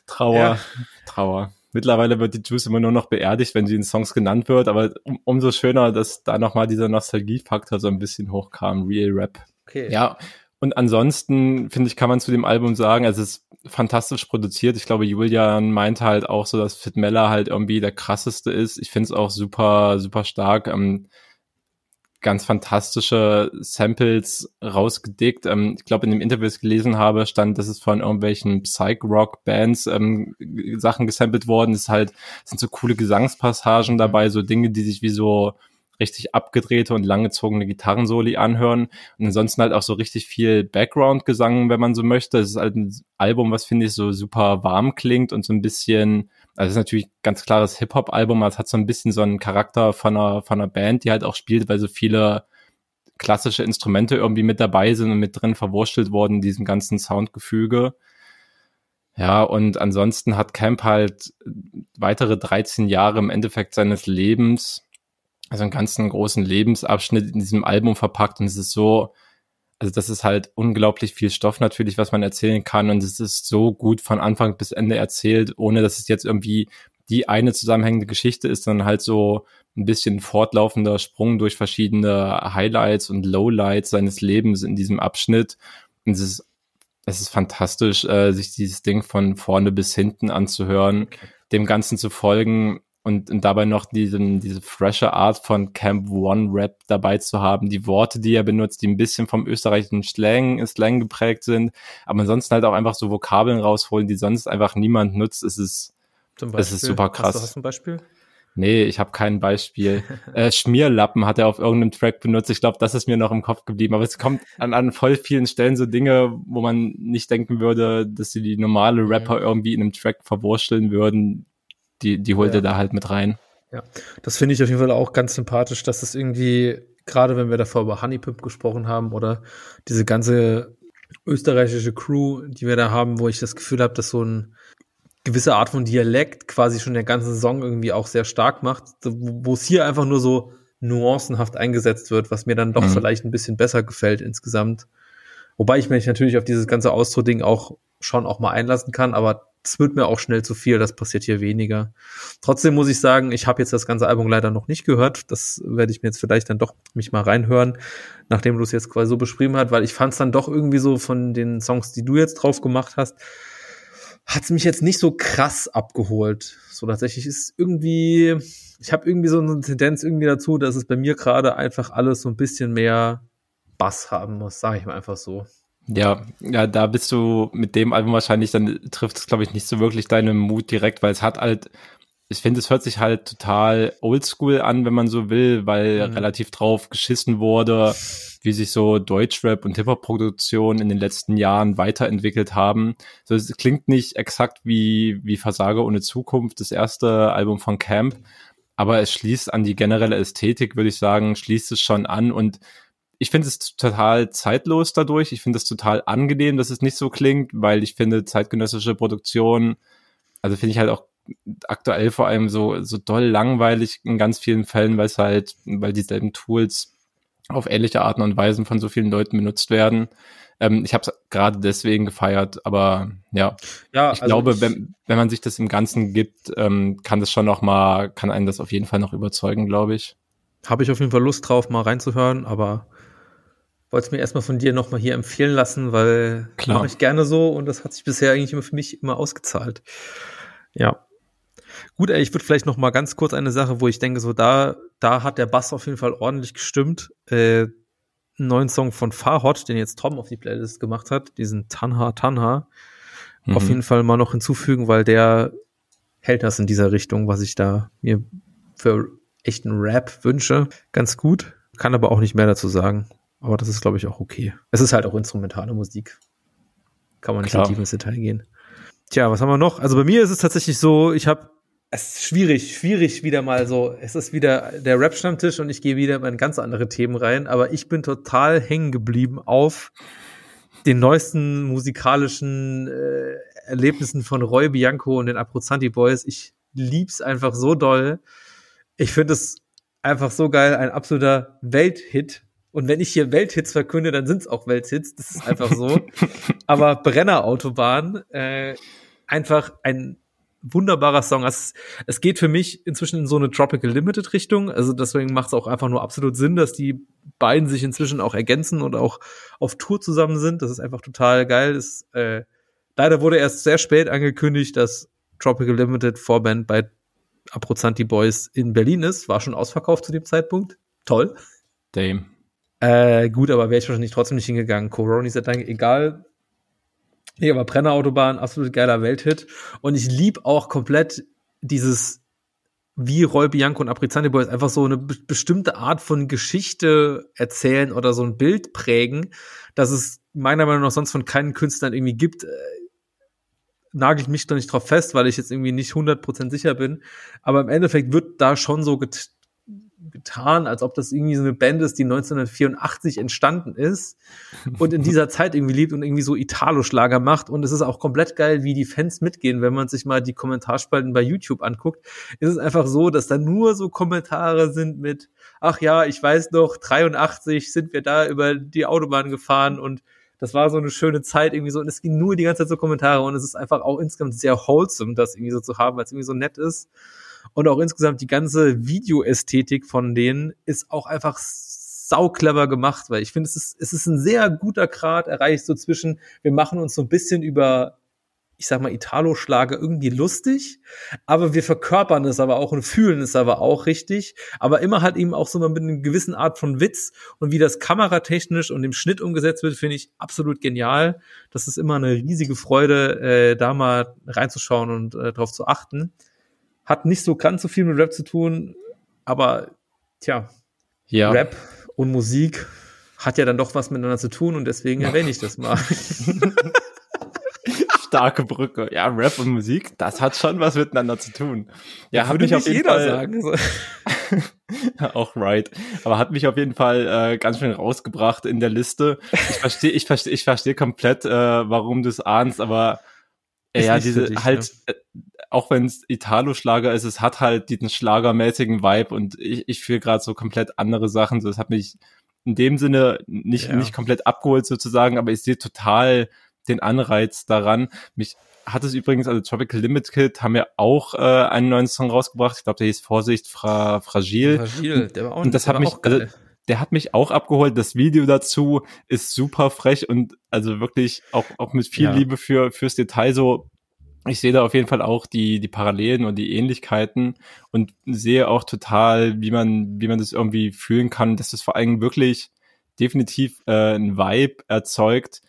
Trauer, Ja. Trauer. mittlerweile wird die Juice immer nur noch beerdigt, wenn sie in Songs genannt wird, aber um, umso schöner, dass da nochmal dieser Nostalgiefaktor so ein bisschen hochkam, Real Rap. Okay. Ja, und ansonsten, finde ich, kann man zu dem Album sagen, also es ist fantastisch produziert. Ich glaube, Julian meinte halt auch so, dass Fit Meller halt irgendwie der krasseste ist. Ich finde es auch super, super stark. Ähm, ganz fantastische Samples rausgedickt. Ähm, ich glaube, in dem Interview, das ich gelesen habe, stand, dass es von irgendwelchen Psych-Rock-Bands ähm, Sachen gesampelt worden ist. Halt, sind so coole Gesangspassagen dabei, so Dinge, die sich wie so richtig abgedrehte und langgezogene Gitarrensoli anhören und ansonsten halt auch so richtig viel Background-Gesang, wenn man so möchte. Es ist halt ein Album, was finde ich so super warm klingt und so ein bisschen, also es ist natürlich ganz klares Hip-Hop-Album, aber es hat so ein bisschen so einen Charakter von einer, von einer Band, die halt auch spielt, weil so viele klassische Instrumente irgendwie mit dabei sind und mit drin verwurstelt worden in diesem ganzen Soundgefüge. Ja, und ansonsten hat Camp halt weitere 13 Jahre im Endeffekt seines Lebens also einen ganzen großen Lebensabschnitt in diesem Album verpackt und es ist so, also das ist halt unglaublich viel Stoff natürlich, was man erzählen kann und es ist so gut von Anfang bis Ende erzählt, ohne dass es jetzt irgendwie die eine zusammenhängende Geschichte ist, sondern halt so ein bisschen fortlaufender Sprung durch verschiedene Highlights und Lowlights seines Lebens in diesem Abschnitt. Und es ist, es ist fantastisch, äh, sich dieses Ding von vorne bis hinten anzuhören, dem Ganzen zu folgen und, und dabei noch diesen, diese frische Art von Camp One Rap dabei zu haben, die Worte, die er benutzt, die ein bisschen vom österreichischen Slang, Slang geprägt sind, aber ansonsten halt auch einfach so Vokabeln rausholen, die sonst einfach niemand nutzt. Es ist, es ist super krass. Hast du, hast du ein Beispiel? Nee, ich habe kein Beispiel. äh, Schmierlappen hat er auf irgendeinem Track benutzt. Ich glaube, das ist mir noch im Kopf geblieben. Aber es kommt an, an voll vielen Stellen so Dinge, wo man nicht denken würde, dass sie die normale mhm. Rapper irgendwie in einem Track verwurschteln würden, die, die holt ja. er da halt mit rein. Ja, das finde ich auf jeden Fall auch ganz sympathisch, dass das irgendwie, gerade wenn wir davor über Honeypip gesprochen haben oder diese ganze österreichische Crew, die wir da haben, wo ich das Gefühl habe, dass so ein gewisse Art von Dialekt quasi schon den ganzen Song irgendwie auch sehr stark macht, wo es hier einfach nur so nuancenhaft eingesetzt wird, was mir dann doch mhm. vielleicht ein bisschen besser gefällt insgesamt. Wobei ich mich natürlich auf dieses ganze Austro-Ding auch schon auch mal einlassen kann, aber es wird mir auch schnell zu viel, das passiert hier weniger. Trotzdem muss ich sagen, ich habe jetzt das ganze Album leider noch nicht gehört. Das werde ich mir jetzt vielleicht dann doch mich mal reinhören, nachdem du es jetzt quasi so beschrieben hast, weil ich fand es dann doch irgendwie so von den Songs, die du jetzt drauf gemacht hast, hat es mich jetzt nicht so krass abgeholt. So tatsächlich ist irgendwie, ich habe irgendwie so eine Tendenz irgendwie dazu, dass es bei mir gerade einfach alles so ein bisschen mehr Bass haben muss, sage ich mal einfach so. Ja, ja, da bist du mit dem Album wahrscheinlich, dann trifft es, glaube ich, nicht so wirklich deinen Mut direkt, weil es hat halt, ich finde, es hört sich halt total oldschool an, wenn man so will, weil mhm. relativ drauf geschissen wurde, wie sich so Deutschrap und Hip-Hop-Produktionen in den letzten Jahren weiterentwickelt haben. So, es klingt nicht exakt wie, wie Versager ohne Zukunft, das erste Album von Camp, aber es schließt an die generelle Ästhetik, würde ich sagen, schließt es schon an und ich finde es total zeitlos dadurch. Ich finde es total angenehm, dass es nicht so klingt, weil ich finde zeitgenössische Produktion, also finde ich halt auch aktuell vor allem so, so doll langweilig in ganz vielen Fällen, weil es halt, weil dieselben Tools auf ähnliche Arten und Weisen von so vielen Leuten benutzt werden. Ähm, ich habe es gerade deswegen gefeiert, aber ja, ja ich also glaube, ich, wenn, wenn man sich das im Ganzen gibt, ähm, kann das schon noch mal, kann einen das auf jeden Fall noch überzeugen, glaube ich. Habe ich auf jeden Fall Lust drauf, mal reinzuhören, aber wollte es mir erstmal von dir nochmal hier empfehlen lassen, weil mache ich gerne so und das hat sich bisher eigentlich immer für mich immer ausgezahlt. Ja. Gut, ey, ich würde vielleicht noch mal ganz kurz eine Sache, wo ich denke, so da, da hat der Bass auf jeden Fall ordentlich gestimmt. Äh, einen neuen Song von Farhot, den jetzt Tom auf die Playlist gemacht hat, diesen Tanha Tanha, mhm. auf jeden Fall mal noch hinzufügen, weil der hält das in dieser Richtung, was ich da mir für echten Rap wünsche. Ganz gut. Kann aber auch nicht mehr dazu sagen. Aber das ist, glaube ich, auch okay. Es ist halt auch instrumentale Musik. Kann man nicht Klar. so tief ins Detail gehen. Tja, was haben wir noch? Also bei mir ist es tatsächlich so, ich habe es ist schwierig, schwierig wieder mal so. Es ist wieder der Rap-Stammtisch und ich gehe wieder in ganz andere Themen rein, aber ich bin total hängen geblieben auf den neuesten musikalischen äh, Erlebnissen von Roy Bianco und den Aprozanti Boys. Ich lieb's einfach so doll. Ich finde es einfach so geil, ein absoluter Welthit und wenn ich hier Welthits verkünde, dann sind es auch Welthits. Das ist einfach so. Aber Brennerautobahn, äh, einfach ein wunderbarer Song. Es, es geht für mich inzwischen in so eine Tropical Limited Richtung. Also deswegen macht es auch einfach nur absolut Sinn, dass die beiden sich inzwischen auch ergänzen und auch auf Tour zusammen sind. Das ist einfach total geil. Das, äh, leider wurde erst sehr spät angekündigt, dass Tropical Limited Vorband bei Aprozanti Boys in Berlin ist. War schon ausverkauft zu dem Zeitpunkt. Toll. Dame. Äh, gut, aber wäre ich wahrscheinlich trotzdem nicht hingegangen. Coroni ist dann egal, Nee, aber Brennerautobahn, absolut geiler Welthit. Und ich lieb auch komplett dieses, wie Roy Bianco und Aprizante Boys einfach so eine bestimmte Art von Geschichte erzählen oder so ein Bild prägen, dass es meiner Meinung nach sonst von keinen Künstlern irgendwie gibt. Äh, nagelt mich doch nicht drauf fest, weil ich jetzt irgendwie nicht 100% sicher bin. Aber im Endeffekt wird da schon so get getan, als ob das irgendwie so eine Band ist, die 1984 entstanden ist und in dieser Zeit irgendwie lebt und irgendwie so Italo-Schlager macht. Und es ist auch komplett geil, wie die Fans mitgehen, wenn man sich mal die Kommentarspalten bei YouTube anguckt. Ist es einfach so, dass da nur so Kommentare sind mit, ach ja, ich weiß noch, 83 sind wir da über die Autobahn gefahren und das war so eine schöne Zeit irgendwie so und es ging nur die ganze Zeit so Kommentare und es ist einfach auch insgesamt sehr wholesome, das irgendwie so zu haben, weil es irgendwie so nett ist. Und auch insgesamt die ganze Videoästhetik von denen ist auch einfach sau clever gemacht, weil ich finde, es ist, es ist ein sehr guter Grad erreicht so zwischen, wir machen uns so ein bisschen über ich sag mal, Italo-Schlager irgendwie lustig, aber wir verkörpern es aber auch und fühlen es aber auch richtig, aber immer halt eben auch so mit einer gewissen Art von Witz und wie das kameratechnisch und im Schnitt umgesetzt wird, finde ich absolut genial. Das ist immer eine riesige Freude, äh, da mal reinzuschauen und äh, darauf zu achten. Hat nicht so ganz so viel mit Rap zu tun, aber tja, ja. Rap und Musik hat ja dann doch was miteinander zu tun und deswegen erwähne ich das mal. Starke Brücke. Ja, Rap und Musik, das hat schon was miteinander zu tun. Ja, hat mich auf jeden jeder Fall sagen. Auch right. Aber hat mich auf jeden Fall äh, ganz schön rausgebracht in der Liste. Ich verstehe, ich verstehe, ich verstehe komplett, äh, warum du es ahnst, aber äh, ja, diese dich, halt, ne? Auch wenn es Italo-Schlager ist, es hat halt diesen schlagermäßigen Vibe und ich, ich fühle gerade so komplett andere Sachen. So, es hat mich in dem Sinne nicht, ja. nicht komplett abgeholt sozusagen, aber ich sehe total den Anreiz daran. Mich hat es übrigens, also Tropical Limited haben ja auch äh, einen neuen Song rausgebracht. Ich glaube, der hieß Vorsicht, Fra Fragil. Fragil, der war auch, und das hat mich, also, der hat mich auch abgeholt. Das Video dazu ist super frech und also wirklich auch, auch mit viel ja. Liebe für, fürs Detail so ich sehe da auf jeden Fall auch die, die Parallelen und die Ähnlichkeiten und sehe auch total, wie man, wie man das irgendwie fühlen kann, dass das vor allem wirklich definitiv äh, ein Vibe erzeugt,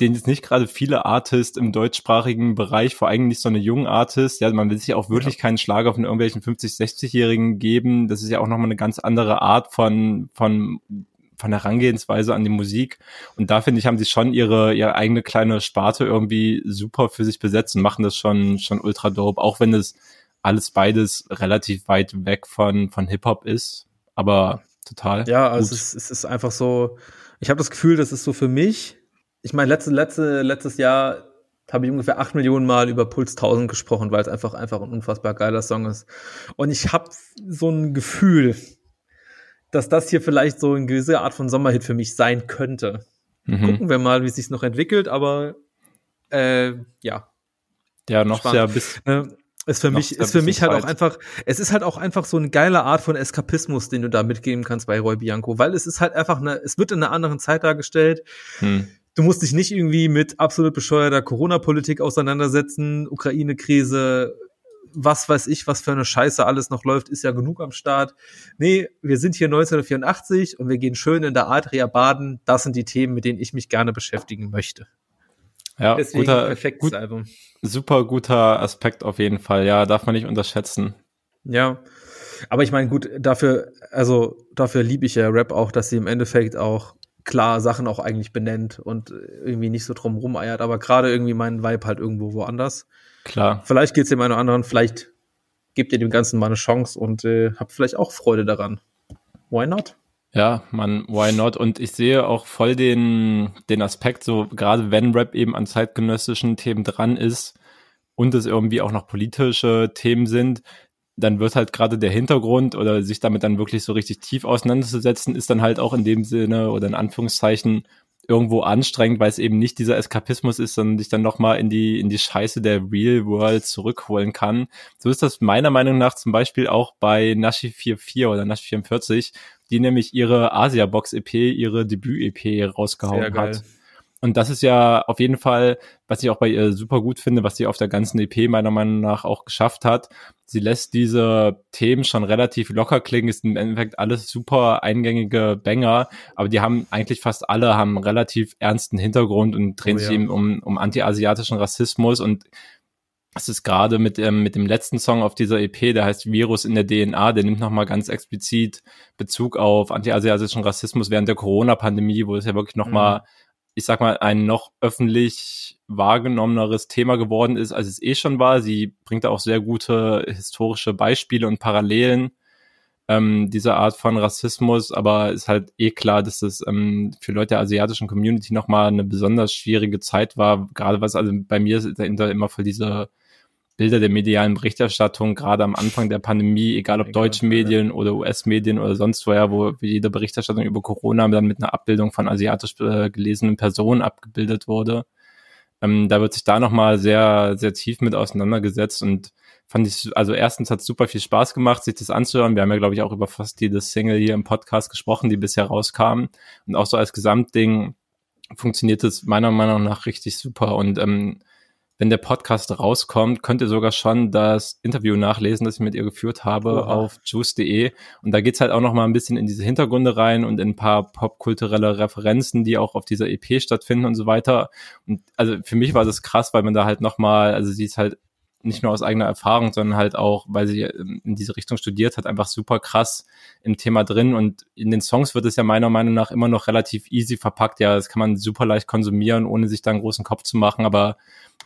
den jetzt nicht gerade viele Artists im deutschsprachigen Bereich, vor allem nicht so eine jungen Artist, ja, man will sich auch wirklich ja. keinen Schlager von irgendwelchen 50, 60-Jährigen geben. Das ist ja auch nochmal eine ganz andere Art von, von von der Herangehensweise an die Musik. Und da finde ich, haben sie schon ihre, ihre eigene kleine Sparte irgendwie super für sich besetzt und machen das schon, schon ultra dope, auch wenn es alles beides relativ weit weg von, von Hip-Hop ist. Aber total. Ja, also es ist, es ist einfach so, ich habe das Gefühl, das ist so für mich. Ich meine, letzte, letzte, letztes Jahr habe ich ungefähr acht Millionen Mal über Puls 1000 gesprochen, weil es einfach einfach ein unfassbar geiler Song ist. Und ich habe so ein Gefühl, dass das hier vielleicht so eine gewisse Art von Sommerhit für mich sein könnte. Mhm. Gucken wir mal, wie es sich noch entwickelt, aber äh, ja. Ja, noch Spannend. sehr bis. Äh, ist für mich, ist für mich halt auch einfach, es ist halt auch einfach so eine geile Art von Eskapismus, den du da mitgeben kannst bei Roy Bianco, weil es ist halt einfach eine, es wird in einer anderen Zeit dargestellt. Hm. Du musst dich nicht irgendwie mit absolut bescheuerter Corona-Politik auseinandersetzen, Ukraine-Krise, was weiß ich, was für eine Scheiße alles noch läuft, ist ja genug am Start. Nee, wir sind hier 1984 und wir gehen schön in der Adria baden. Das sind die Themen, mit denen ich mich gerne beschäftigen möchte. Ja, Deswegen guter, perfektes gut, Album. Super guter Aspekt auf jeden Fall. Ja, darf man nicht unterschätzen. Ja. Aber ich meine, gut, dafür, also dafür liebe ich ja Rap auch, dass sie im Endeffekt auch klar Sachen auch eigentlich benennt und irgendwie nicht so drum rumeiert, aber gerade irgendwie meinen Vibe halt irgendwo woanders. Klar. Vielleicht geht es dem einen oder anderen, vielleicht gebt ihr dem Ganzen mal eine Chance und äh, habt vielleicht auch Freude daran. Why not? Ja, man, why not? Und ich sehe auch voll den, den Aspekt, so gerade wenn Rap eben an zeitgenössischen Themen dran ist und es irgendwie auch noch politische Themen sind, dann wird halt gerade der Hintergrund oder sich damit dann wirklich so richtig tief auseinanderzusetzen, ist dann halt auch in dem Sinne oder in Anführungszeichen irgendwo anstrengend, weil es eben nicht dieser Eskapismus ist, sondern dich dann nochmal in die, in die Scheiße der Real World zurückholen kann. So ist das meiner Meinung nach zum Beispiel auch bei Nashi 44 oder Nashi 44, die nämlich ihre Asia-Box-EP, ihre Debüt-EP rausgehauen hat. Und das ist ja auf jeden Fall, was ich auch bei ihr super gut finde, was sie auf der ganzen EP meiner Meinung nach auch geschafft hat. Sie lässt diese Themen schon relativ locker klingen, ist im Endeffekt alles super eingängige Banger, aber die haben eigentlich fast alle haben einen relativ ernsten Hintergrund und drehen oh, ja. sich eben um, um anti-asiatischen Rassismus und das ist gerade mit, ähm, mit dem letzten Song auf dieser EP, der heißt Virus in der DNA, der nimmt nochmal ganz explizit Bezug auf anti-asiatischen Rassismus während der Corona-Pandemie, wo es ja wirklich nochmal mhm ich sag mal, ein noch öffentlich wahrgenommeneres Thema geworden ist, als es eh schon war. Sie bringt da auch sehr gute historische Beispiele und Parallelen ähm, dieser Art von Rassismus, aber ist halt eh klar, dass das ähm, für Leute der asiatischen Community nochmal eine besonders schwierige Zeit war, gerade was also bei mir dahinter immer für diese Bilder der medialen Berichterstattung, gerade am Anfang der Pandemie, egal ob deutsche Medien oder US-Medien oder sonst woher, wo jede Berichterstattung über Corona dann mit einer Abbildung von asiatisch äh, gelesenen Personen abgebildet wurde. Ähm, da wird sich da nochmal sehr, sehr tief mit auseinandergesetzt und fand ich, also erstens hat es super viel Spaß gemacht, sich das anzuhören. Wir haben ja, glaube ich, auch über fast jedes Single hier im Podcast gesprochen, die bisher rauskamen. Und auch so als Gesamtding funktioniert es meiner Meinung nach richtig super. Und ähm, wenn der Podcast rauskommt, könnt ihr sogar schon das Interview nachlesen, das ich mit ihr geführt habe Oha. auf juice.de. Und da geht's halt auch noch mal ein bisschen in diese Hintergründe rein und in ein paar popkulturelle Referenzen, die auch auf dieser EP stattfinden und so weiter. Und also für mich war das krass, weil man da halt noch mal, also sie ist halt nicht nur aus eigener Erfahrung, sondern halt auch, weil sie ähm, in diese Richtung studiert hat, einfach super krass im Thema drin. Und in den Songs wird es ja meiner Meinung nach immer noch relativ easy verpackt. Ja, das kann man super leicht konsumieren, ohne sich da einen großen Kopf zu machen. Aber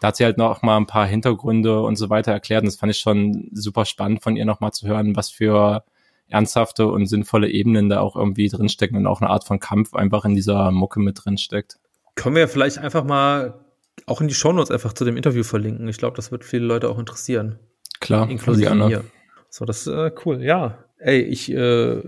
da hat sie halt noch mal ein paar Hintergründe und so weiter erklärt. Und das fand ich schon super spannend von ihr noch mal zu hören, was für ernsthafte und sinnvolle Ebenen da auch irgendwie drinstecken und auch eine Art von Kampf einfach in dieser Mucke mit drinsteckt. Können wir vielleicht einfach mal auch in die Shownotes einfach zu dem Interview verlinken. Ich glaube, das wird viele Leute auch interessieren. Klar, inklusive mir. So, das ist äh, cool. Ja, ey, ich äh,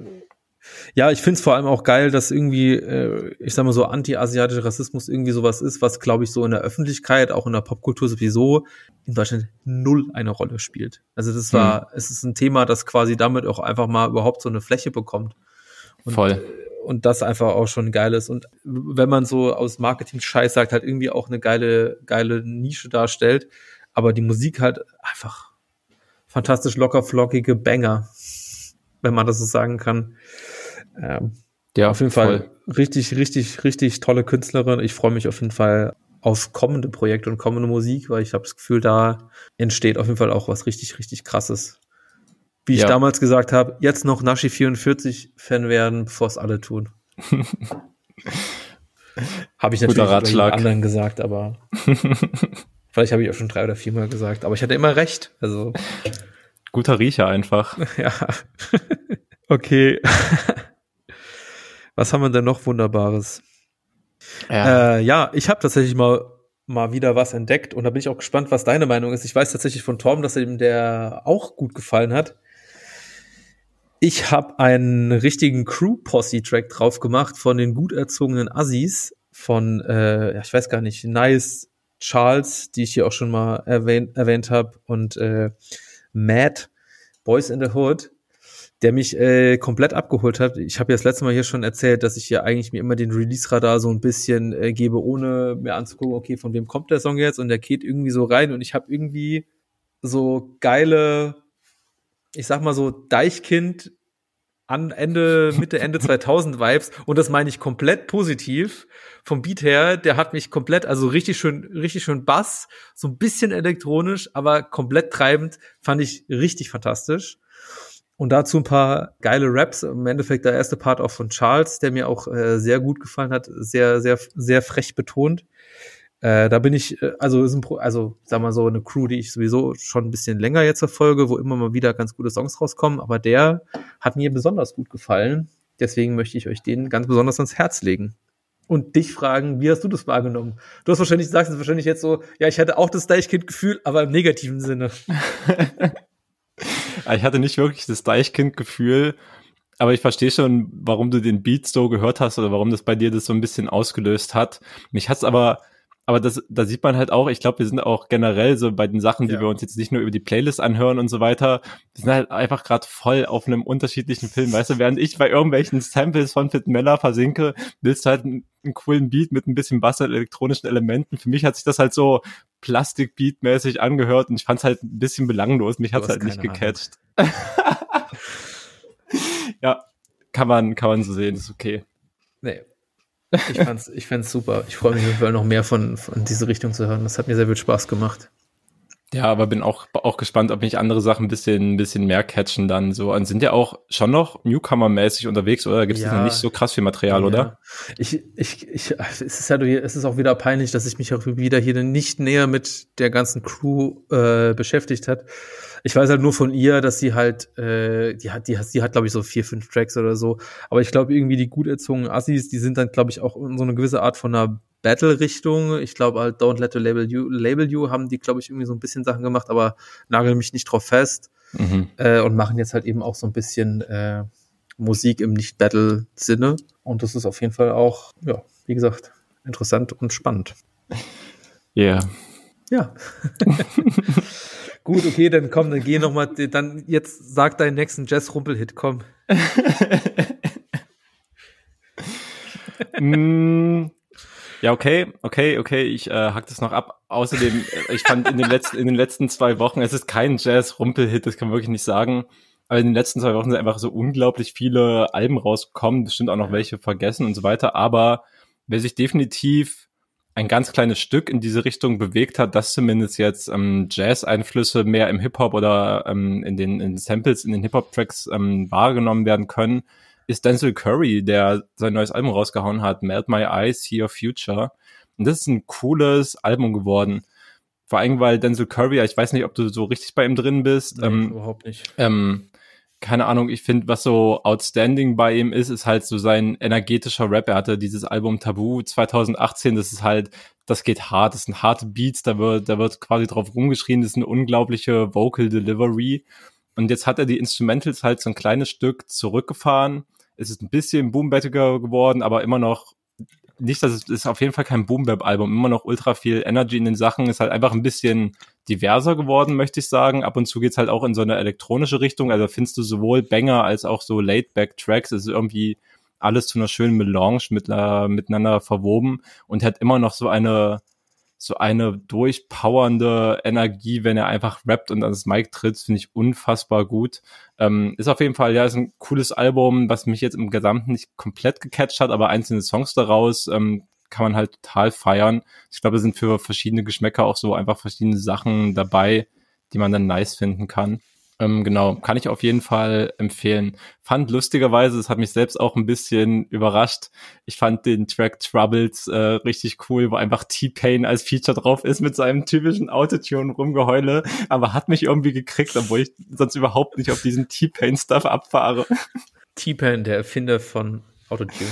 ja, ich finde es vor allem auch geil, dass irgendwie, äh, ich sag mal so, anti-asiatischer Rassismus irgendwie sowas ist, was, glaube ich, so in der Öffentlichkeit, auch in der Popkultur sowieso in Deutschland null eine Rolle spielt. Also das war, hm. es ist ein Thema, das quasi damit auch einfach mal überhaupt so eine Fläche bekommt. Und, Voll. Und das einfach auch schon geil ist. Und wenn man so aus Marketing-Scheiß sagt, halt irgendwie auch eine geile, geile Nische darstellt, aber die Musik halt einfach fantastisch locker flockige Banger, wenn man das so sagen kann. Ähm, ja, auf jeden voll. Fall richtig, richtig, richtig tolle Künstlerin. Ich freue mich auf jeden Fall auf kommende Projekte und kommende Musik, weil ich habe das Gefühl, da entsteht auf jeden Fall auch was richtig, richtig krasses wie ich ja. damals gesagt habe, jetzt noch Nashi 44 Fan werden, bevor es alle tun. habe ich natürlich bei anderen gesagt, aber vielleicht habe ich auch schon drei oder viermal gesagt, aber ich hatte immer recht. Also guter Riecher einfach. ja. okay. Was haben wir denn noch Wunderbares? Ja, äh, ja ich habe tatsächlich mal mal wieder was entdeckt und da bin ich auch gespannt, was deine Meinung ist. Ich weiß tatsächlich von Torben, dass ihm der auch gut gefallen hat. Ich habe einen richtigen Crew-Posse-Track drauf gemacht von den gut erzogenen Assis von, äh, ja, ich weiß gar nicht, Nice Charles, die ich hier auch schon mal erwähnt, erwähnt habe, und äh, Matt, Boys in the Hood, der mich äh, komplett abgeholt hat. Ich habe ja das letzte Mal hier schon erzählt, dass ich hier eigentlich mir immer den Release-Radar so ein bisschen äh, gebe, ohne mir anzugucken, okay, von wem kommt der Song jetzt? Und der geht irgendwie so rein und ich habe irgendwie so geile ich sag mal so Deichkind an Ende, Mitte, Ende 2000 Vibes und das meine ich komplett positiv. Vom Beat her, der hat mich komplett, also richtig schön, richtig schön Bass, so ein bisschen elektronisch, aber komplett treibend, fand ich richtig fantastisch. Und dazu ein paar geile Raps. Im Endeffekt der erste Part auch von Charles, der mir auch äh, sehr gut gefallen hat, sehr, sehr, sehr frech betont. Äh, da bin ich, äh, also ist ein Pro, also sag mal so eine Crew, die ich sowieso schon ein bisschen länger jetzt verfolge, wo immer mal wieder ganz gute Songs rauskommen, aber der hat mir besonders gut gefallen. Deswegen möchte ich euch den ganz besonders ans Herz legen. Und dich fragen, wie hast du das wahrgenommen? Du hast wahrscheinlich, sagst es wahrscheinlich jetzt so, ja, ich hatte auch das Deichkind-Gefühl, aber im negativen Sinne. ich hatte nicht wirklich das Deichkind-Gefühl, aber ich verstehe schon, warum du den Beat so gehört hast oder warum das bei dir das so ein bisschen ausgelöst hat. Mich hat's aber aber das, da sieht man halt auch, ich glaube, wir sind auch generell so bei den Sachen, die ja. wir uns jetzt nicht nur über die Playlist anhören und so weiter, wir sind halt einfach gerade voll auf einem unterschiedlichen Film. Weißt du, während ich bei irgendwelchen Samples von Fit Miller versinke, willst du halt einen, einen coolen Beat mit ein bisschen Bass und elektronischen Elementen. Für mich hat sich das halt so Plastik-Beat-mäßig angehört und ich fand es halt ein bisschen belanglos. Mich hat's halt nicht gecatcht. ja, kann man, kann man so sehen, ist okay. Nee, ich fand's, ich fand's super. Ich freue mich, noch mehr von, von diese Richtung zu hören. Das hat mir sehr viel Spaß gemacht. Ja, aber bin auch, auch gespannt, ob mich andere Sachen ein bisschen, ein bisschen mehr catchen dann so. Und sind ja auch schon noch Newcomer-mäßig unterwegs, oder? Gibt es ja, noch nicht so krass viel Material, ja. oder? Ich, ich, ich, es ist ja, es ist auch wieder peinlich, dass ich mich auch wieder hier nicht näher mit der ganzen Crew äh, beschäftigt hat. Ich weiß halt nur von ihr, dass sie halt, äh, die hat, die hat, die hat, glaube ich, so vier, fünf Tracks oder so. Aber ich glaube, irgendwie die gut erzogenen Assis, die sind dann, glaube ich, auch in so eine gewisse Art von einer Battle-Richtung. Ich glaube halt Don't Let the Label You, Label You haben die, glaube ich, irgendwie so ein bisschen Sachen gemacht, aber nagel mich nicht drauf fest. Mhm. Äh, und machen jetzt halt eben auch so ein bisschen äh, Musik im Nicht-Battle-Sinne. Und das ist auf jeden Fall auch, ja, wie gesagt, interessant und spannend. Ja. Yeah. Ja. Gut, okay, dann komm, dann geh noch mal, dann jetzt sag deinen nächsten Jazz-Rumpel-Hit, komm. mm, ja, okay, okay, okay, ich äh, hack das noch ab. Außerdem, äh, ich fand in den letzten, in den letzten zwei Wochen, es ist kein Jazz-Rumpel-Hit, das kann man wirklich nicht sagen. Aber in den letzten zwei Wochen sind einfach so unglaublich viele Alben rausgekommen, bestimmt auch noch welche vergessen und so weiter. Aber wer sich definitiv ein ganz kleines Stück in diese Richtung bewegt hat, dass zumindest jetzt ähm, Jazz-Einflüsse mehr im Hip-Hop oder ähm, in den in Samples, in den Hip-Hop-Tracks ähm, wahrgenommen werden können, ist Denzel Curry, der sein neues Album rausgehauen hat, Melt My Eyes, See Your Future. Und das ist ein cooles Album geworden. Vor allem, weil Denzel Curry, ich weiß nicht, ob du so richtig bei ihm drin bist. Nee, ähm, überhaupt nicht. Ähm, keine Ahnung, ich finde, was so outstanding bei ihm ist, ist halt so sein energetischer Rap. Er hatte dieses Album Tabu 2018, das ist halt, das geht hart, das sind harte Beats, da wird, da wird quasi drauf rumgeschrien, das ist eine unglaubliche Vocal Delivery. Und jetzt hat er die Instrumentals halt so ein kleines Stück zurückgefahren. Es ist ein bisschen boombettiger geworden, aber immer noch nicht, dass es ist auf jeden Fall kein Boom-Bap-Album, immer noch ultra viel Energy in den Sachen, ist halt einfach ein bisschen diverser geworden, möchte ich sagen. Ab und zu geht's halt auch in so eine elektronische Richtung, also findest du sowohl Banger als auch so Laid-Back-Tracks, es ist irgendwie alles zu einer schönen Melange mit, äh, miteinander verwoben und hat immer noch so eine so eine durchpowernde Energie, wenn er einfach rappt und ans Mic tritt, finde ich unfassbar gut. Ähm, ist auf jeden Fall, ja, ist ein cooles Album, was mich jetzt im Gesamten nicht komplett gecatcht hat, aber einzelne Songs daraus ähm, kann man halt total feiern. Ich glaube, es sind für verschiedene Geschmäcker auch so einfach verschiedene Sachen dabei, die man dann nice finden kann. Ähm, genau, kann ich auf jeden Fall empfehlen. Fand lustigerweise, es hat mich selbst auch ein bisschen überrascht. Ich fand den Track Troubles äh, richtig cool, wo einfach T-Pain als Feature drauf ist mit seinem typischen Autotune rumgeheule, aber hat mich irgendwie gekriegt, obwohl ich sonst überhaupt nicht auf diesen T-Pain-Stuff abfahre. T-Pain, der Erfinder von Autotune.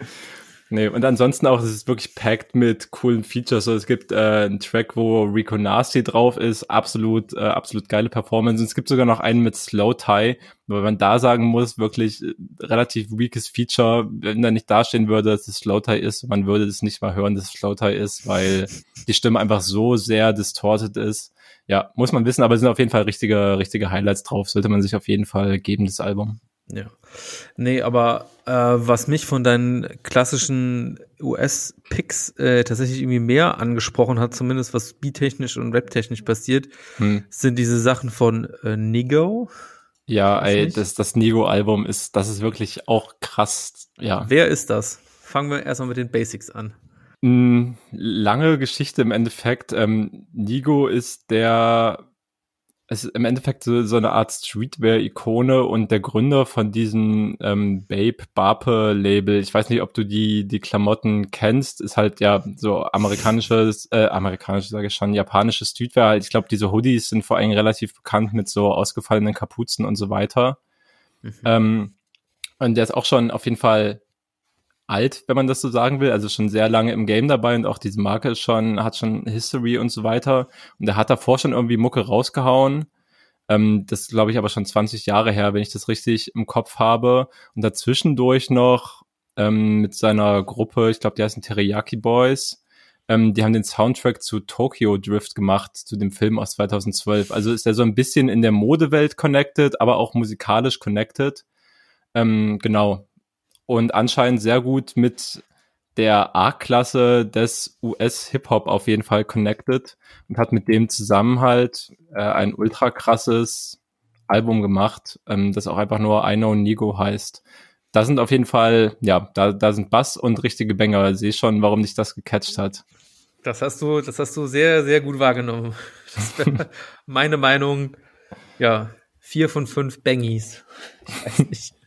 Nee, und ansonsten auch, es ist wirklich packed mit coolen Features. So, es gibt äh, einen Track, wo Rico Nasty drauf ist, absolut, äh, absolut geile Performance. Und es gibt sogar noch einen mit Slow Tie, weil man da sagen muss, wirklich äh, relativ weakes Feature, wenn da nicht dastehen würde, dass es Slow Tie ist, man würde es nicht mal hören, dass es Slow Tie ist, weil die Stimme einfach so sehr distorted ist. Ja, muss man wissen, aber es sind auf jeden Fall richtige, richtige Highlights drauf. Sollte man sich auf jeden Fall geben, das Album. Ja. Nee, aber äh, was mich von deinen klassischen US-Picks äh, tatsächlich irgendwie mehr angesprochen hat, zumindest was beattechnisch und raptechnisch passiert, hm. sind diese Sachen von äh, Nigo. Ja, ey, das, das Nigo-Album ist, das ist wirklich auch krass, ja. Wer ist das? Fangen wir erstmal mit den Basics an. Hm, lange Geschichte im Endeffekt. Ähm, Nigo ist der es ist im Endeffekt so, so eine Art Streetwear-Ikone und der Gründer von diesem ähm, Babe Barpe Label. Ich weiß nicht, ob du die die Klamotten kennst. Ist halt ja so amerikanisches, äh, amerikanisches sage ich schon, japanisches Streetwear. Halt. Ich glaube, diese Hoodies sind vor allem relativ bekannt mit so ausgefallenen Kapuzen und so weiter. Mhm. Ähm, und der ist auch schon auf jeden Fall alt, wenn man das so sagen will, also schon sehr lange im Game dabei und auch diese Marke ist schon, hat schon History und so weiter. Und er hat davor schon irgendwie Mucke rausgehauen. Ähm, das glaube ich aber schon 20 Jahre her, wenn ich das richtig im Kopf habe. Und dazwischendurch noch ähm, mit seiner Gruppe, ich glaube, die heißen Teriyaki Boys. Ähm, die haben den Soundtrack zu Tokyo Drift gemacht, zu dem Film aus 2012. Also ist er so ein bisschen in der Modewelt connected, aber auch musikalisch connected. Ähm, genau. Und anscheinend sehr gut mit der A-Klasse des US-Hip-Hop auf jeden Fall connected und hat mit dem zusammen halt äh, ein ultra krasses Album gemacht, ähm, das auch einfach nur I Know Nigo heißt. Da sind auf jeden Fall, ja, da, da sind Bass und richtige Banger. Sehe schon, warum dich das gecatcht hat. Das hast du, das hast du sehr, sehr gut wahrgenommen. Das meine Meinung. Ja, vier von fünf Bangies. Ich weiß nicht.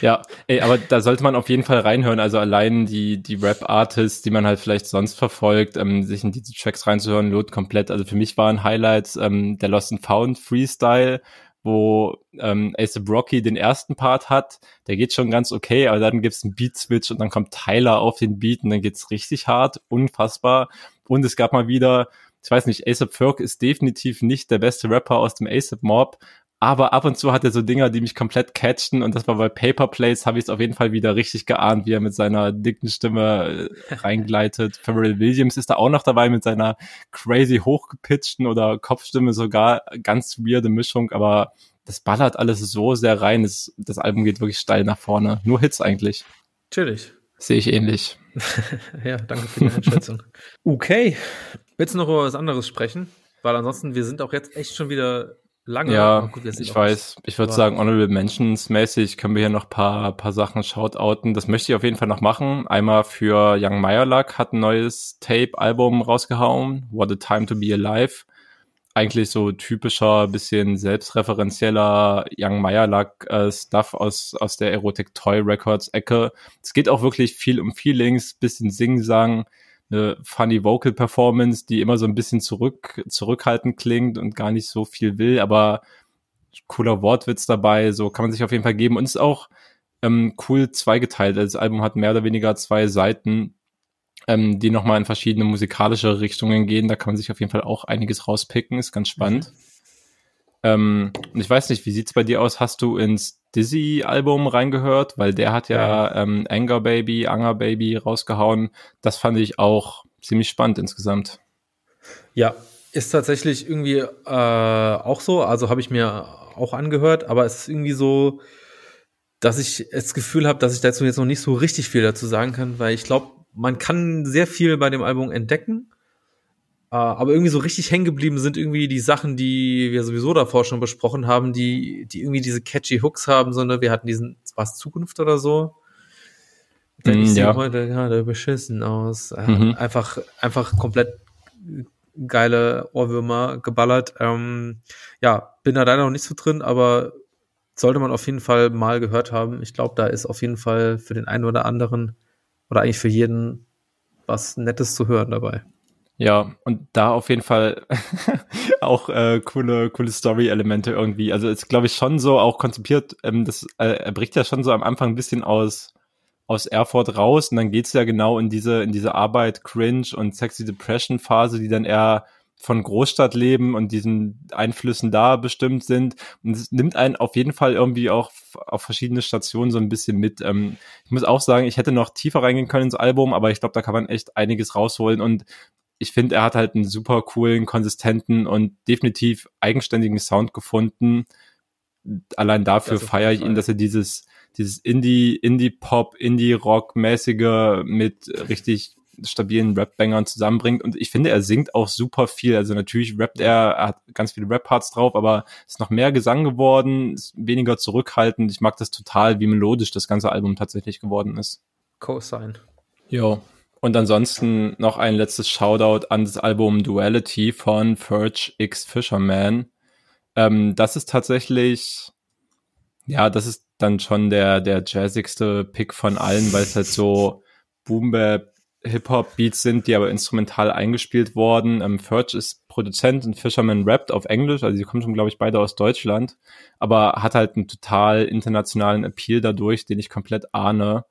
Ja, ey, aber da sollte man auf jeden Fall reinhören. Also allein die, die Rap-Artists, die man halt vielleicht sonst verfolgt, ähm, sich in diese Tracks reinzuhören, lohnt komplett. Also für mich waren Highlights ähm, der Lost and Found Freestyle, wo ähm, Ace Rocky den ersten Part hat. Der geht schon ganz okay, aber dann gibt's einen Beat-Switch und dann kommt Tyler auf den Beat und dann geht's richtig hart, unfassbar. Und es gab mal wieder ich weiß nicht, ASAP Ferg ist definitiv nicht der beste Rapper aus dem ASAP Mob, aber ab und zu hat er so Dinger, die mich komplett catchen und das war bei Paper Plays, habe ich es auf jeden Fall wieder richtig geahnt, wie er mit seiner dicken Stimme äh, reingleitet. Pharrell Williams ist da auch noch dabei mit seiner crazy hochgepitchten oder Kopfstimme sogar, ganz weirde Mischung, aber das ballert alles so sehr rein, das, das Album geht wirklich steil nach vorne. Nur Hits eigentlich. Natürlich. Sehe ich ähnlich. ja, danke für die Einschätzung. okay. Willst du noch über was anderes sprechen? Weil ansonsten, wir sind auch jetzt echt schon wieder lange. Ja, gut, ich weiß. Ich würde sagen, Honorable Mentions mäßig können wir hier noch paar, paar Sachen shoutouten. Das möchte ich auf jeden Fall noch machen. Einmal für Young Meyerluck hat ein neues Tape-Album rausgehauen. What a Time to Be Alive. Eigentlich so typischer, bisschen selbstreferenzieller Young Meyerluck äh, Stuff aus, aus der Erotic Toy Records Ecke. Es geht auch wirklich viel um Feelings, bisschen Sing-Sang eine funny Vocal Performance, die immer so ein bisschen zurück, zurückhaltend klingt und gar nicht so viel will, aber cooler Wortwitz dabei, so kann man sich auf jeden Fall geben und ist auch ähm, cool zweigeteilt. Das Album hat mehr oder weniger zwei Seiten, ähm, die nochmal in verschiedene musikalische Richtungen gehen. Da kann man sich auf jeden Fall auch einiges rauspicken, ist ganz spannend. Mhm. Ähm, ich weiß nicht, wie sieht's bei dir aus? Hast du ins Dizzy-Album reingehört? Weil der hat ja, ja. Ähm, Anger Baby, Anger Baby rausgehauen. Das fand ich auch ziemlich spannend insgesamt. Ja, ist tatsächlich irgendwie äh, auch so. Also habe ich mir auch angehört, aber es ist irgendwie so, dass ich das Gefühl habe, dass ich dazu jetzt noch nicht so richtig viel dazu sagen kann, weil ich glaube, man kann sehr viel bei dem Album entdecken. Uh, aber irgendwie so richtig hängen geblieben sind irgendwie die Sachen, die wir sowieso davor schon besprochen haben, die, die irgendwie diese catchy Hooks haben, sondern wir hatten diesen, was Zukunft oder so. Denn mm, ich ja. heute gerade beschissen aus. Äh, mhm. Einfach, einfach komplett geile Ohrwürmer geballert. Ähm, ja, bin da leider noch nicht so drin, aber sollte man auf jeden Fall mal gehört haben. Ich glaube, da ist auf jeden Fall für den einen oder anderen oder eigentlich für jeden was Nettes zu hören dabei. Ja, und da auf jeden Fall auch äh, coole, coole Story-Elemente irgendwie. Also ist, glaube ich, schon so auch konzipiert, ähm, das, äh, er bricht ja schon so am Anfang ein bisschen aus, aus Erfurt raus und dann geht's ja genau in diese, in diese Arbeit, Cringe und Sexy Depression Phase, die dann eher von Großstadtleben und diesen Einflüssen da bestimmt sind. Und es nimmt einen auf jeden Fall irgendwie auch auf verschiedene Stationen so ein bisschen mit. Ähm, ich muss auch sagen, ich hätte noch tiefer reingehen können ins Album, aber ich glaube, da kann man echt einiges rausholen. Und ich finde, er hat halt einen super coolen, konsistenten und definitiv eigenständigen Sound gefunden. Allein dafür feiere ich ihn, dass er dieses, dieses Indie, Indie-Pop, Indie-Rock-mäßige mit richtig stabilen Rap-Bangern zusammenbringt. Und ich finde, er singt auch super viel. Also natürlich rappt er, er hat ganz viele Rap-Parts drauf, aber ist noch mehr Gesang geworden, ist weniger zurückhaltend. Ich mag das total, wie melodisch das ganze Album tatsächlich geworden ist. Co-Sign. Jo, und ansonsten noch ein letztes Shoutout an das Album Duality von Ferch X Fisherman. Ähm, das ist tatsächlich, ja, das ist dann schon der, der jazzigste Pick von allen, weil es halt so Boom Bap Hip-Hop-Beats sind, die aber instrumental eingespielt wurden. Ähm, Ferch ist Produzent und Fisherman rappt auf Englisch, also sie kommen schon, glaube ich, beide aus Deutschland, aber hat halt einen total internationalen Appeal dadurch, den ich komplett ahne.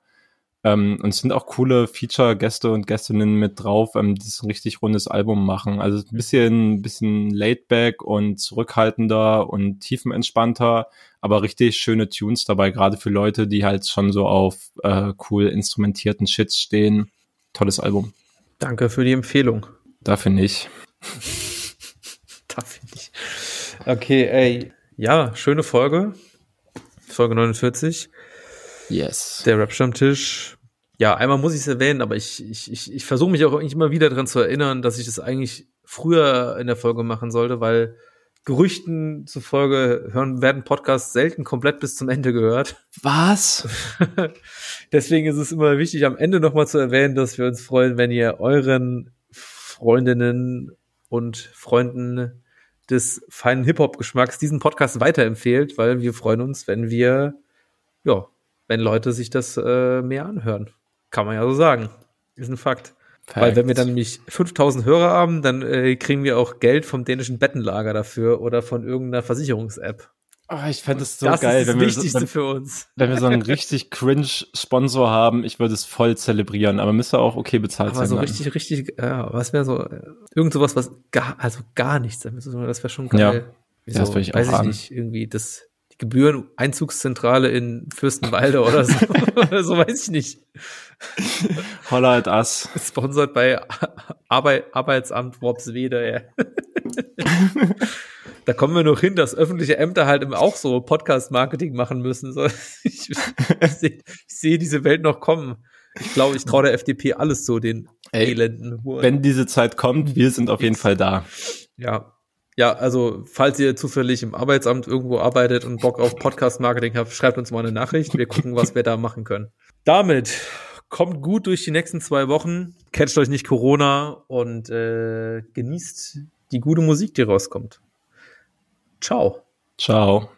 Ähm, und es sind auch coole Feature-Gäste und Gästinnen mit drauf, ähm, die ein richtig rundes Album machen. Also ein bisschen, bisschen laidback und zurückhaltender und tiefenentspannter, aber richtig schöne Tunes dabei, gerade für Leute, die halt schon so auf äh, cool instrumentierten Shits stehen. Tolles Album. Danke für die Empfehlung. Dafür nicht. Dafür nicht. Okay, ey. Ja, schöne Folge. Folge 49. Yes. Der Rap-Stammtisch. Ja, einmal muss ich es erwähnen, aber ich, ich, ich, ich versuche mich auch immer wieder daran zu erinnern, dass ich das eigentlich früher in der Folge machen sollte, weil Gerüchten zufolge hören, werden Podcasts selten komplett bis zum Ende gehört. Was? Deswegen ist es immer wichtig, am Ende nochmal zu erwähnen, dass wir uns freuen, wenn ihr euren Freundinnen und Freunden des feinen Hip-Hop-Geschmacks diesen Podcast weiterempfehlt, weil wir freuen uns, wenn wir, ja, wenn Leute sich das äh, mehr anhören. Kann man ja so sagen. Ist ein Fakt. Fact. Weil wenn wir dann nämlich 5000 Hörer haben, dann äh, kriegen wir auch Geld vom dänischen Bettenlager dafür oder von irgendeiner Versicherungs-App. Oh, ich fände es so das geil, ist das wenn wir, Wichtigste wenn, für uns. wenn wir so einen richtig cringe Sponsor haben. Ich würde es voll zelebrieren, aber müsste auch okay bezahlt Aber sein. so dann. richtig, richtig, ja, was wäre so, äh, irgend sowas, was gar, also gar nichts, das wäre schon geil. Ja. Wieso, Ja, das würde ich auch weiß ich haben. nicht, irgendwie das, Gebühren-Einzugszentrale in Fürstenwalde oder so, oder so weiß ich nicht. Holla at us. Sponsert bei Arbeit, Arbeitsamt Worpswede, ja. Da kommen wir noch hin, dass öffentliche Ämter halt eben auch so Podcast-Marketing machen müssen. So, ich ich sehe sehe diese Welt noch kommen. Ich glaube, ich traue der FDP alles zu, den Ey, elenden. Wenn diese Zeit kommt, wir sind auf jeden Fall da. Ja. Ja, also, falls ihr zufällig im Arbeitsamt irgendwo arbeitet und Bock auf Podcast-Marketing habt, schreibt uns mal eine Nachricht. Wir gucken, was wir da machen können. Damit kommt gut durch die nächsten zwei Wochen. Catcht euch nicht Corona und äh, genießt die gute Musik, die rauskommt. Ciao. Ciao.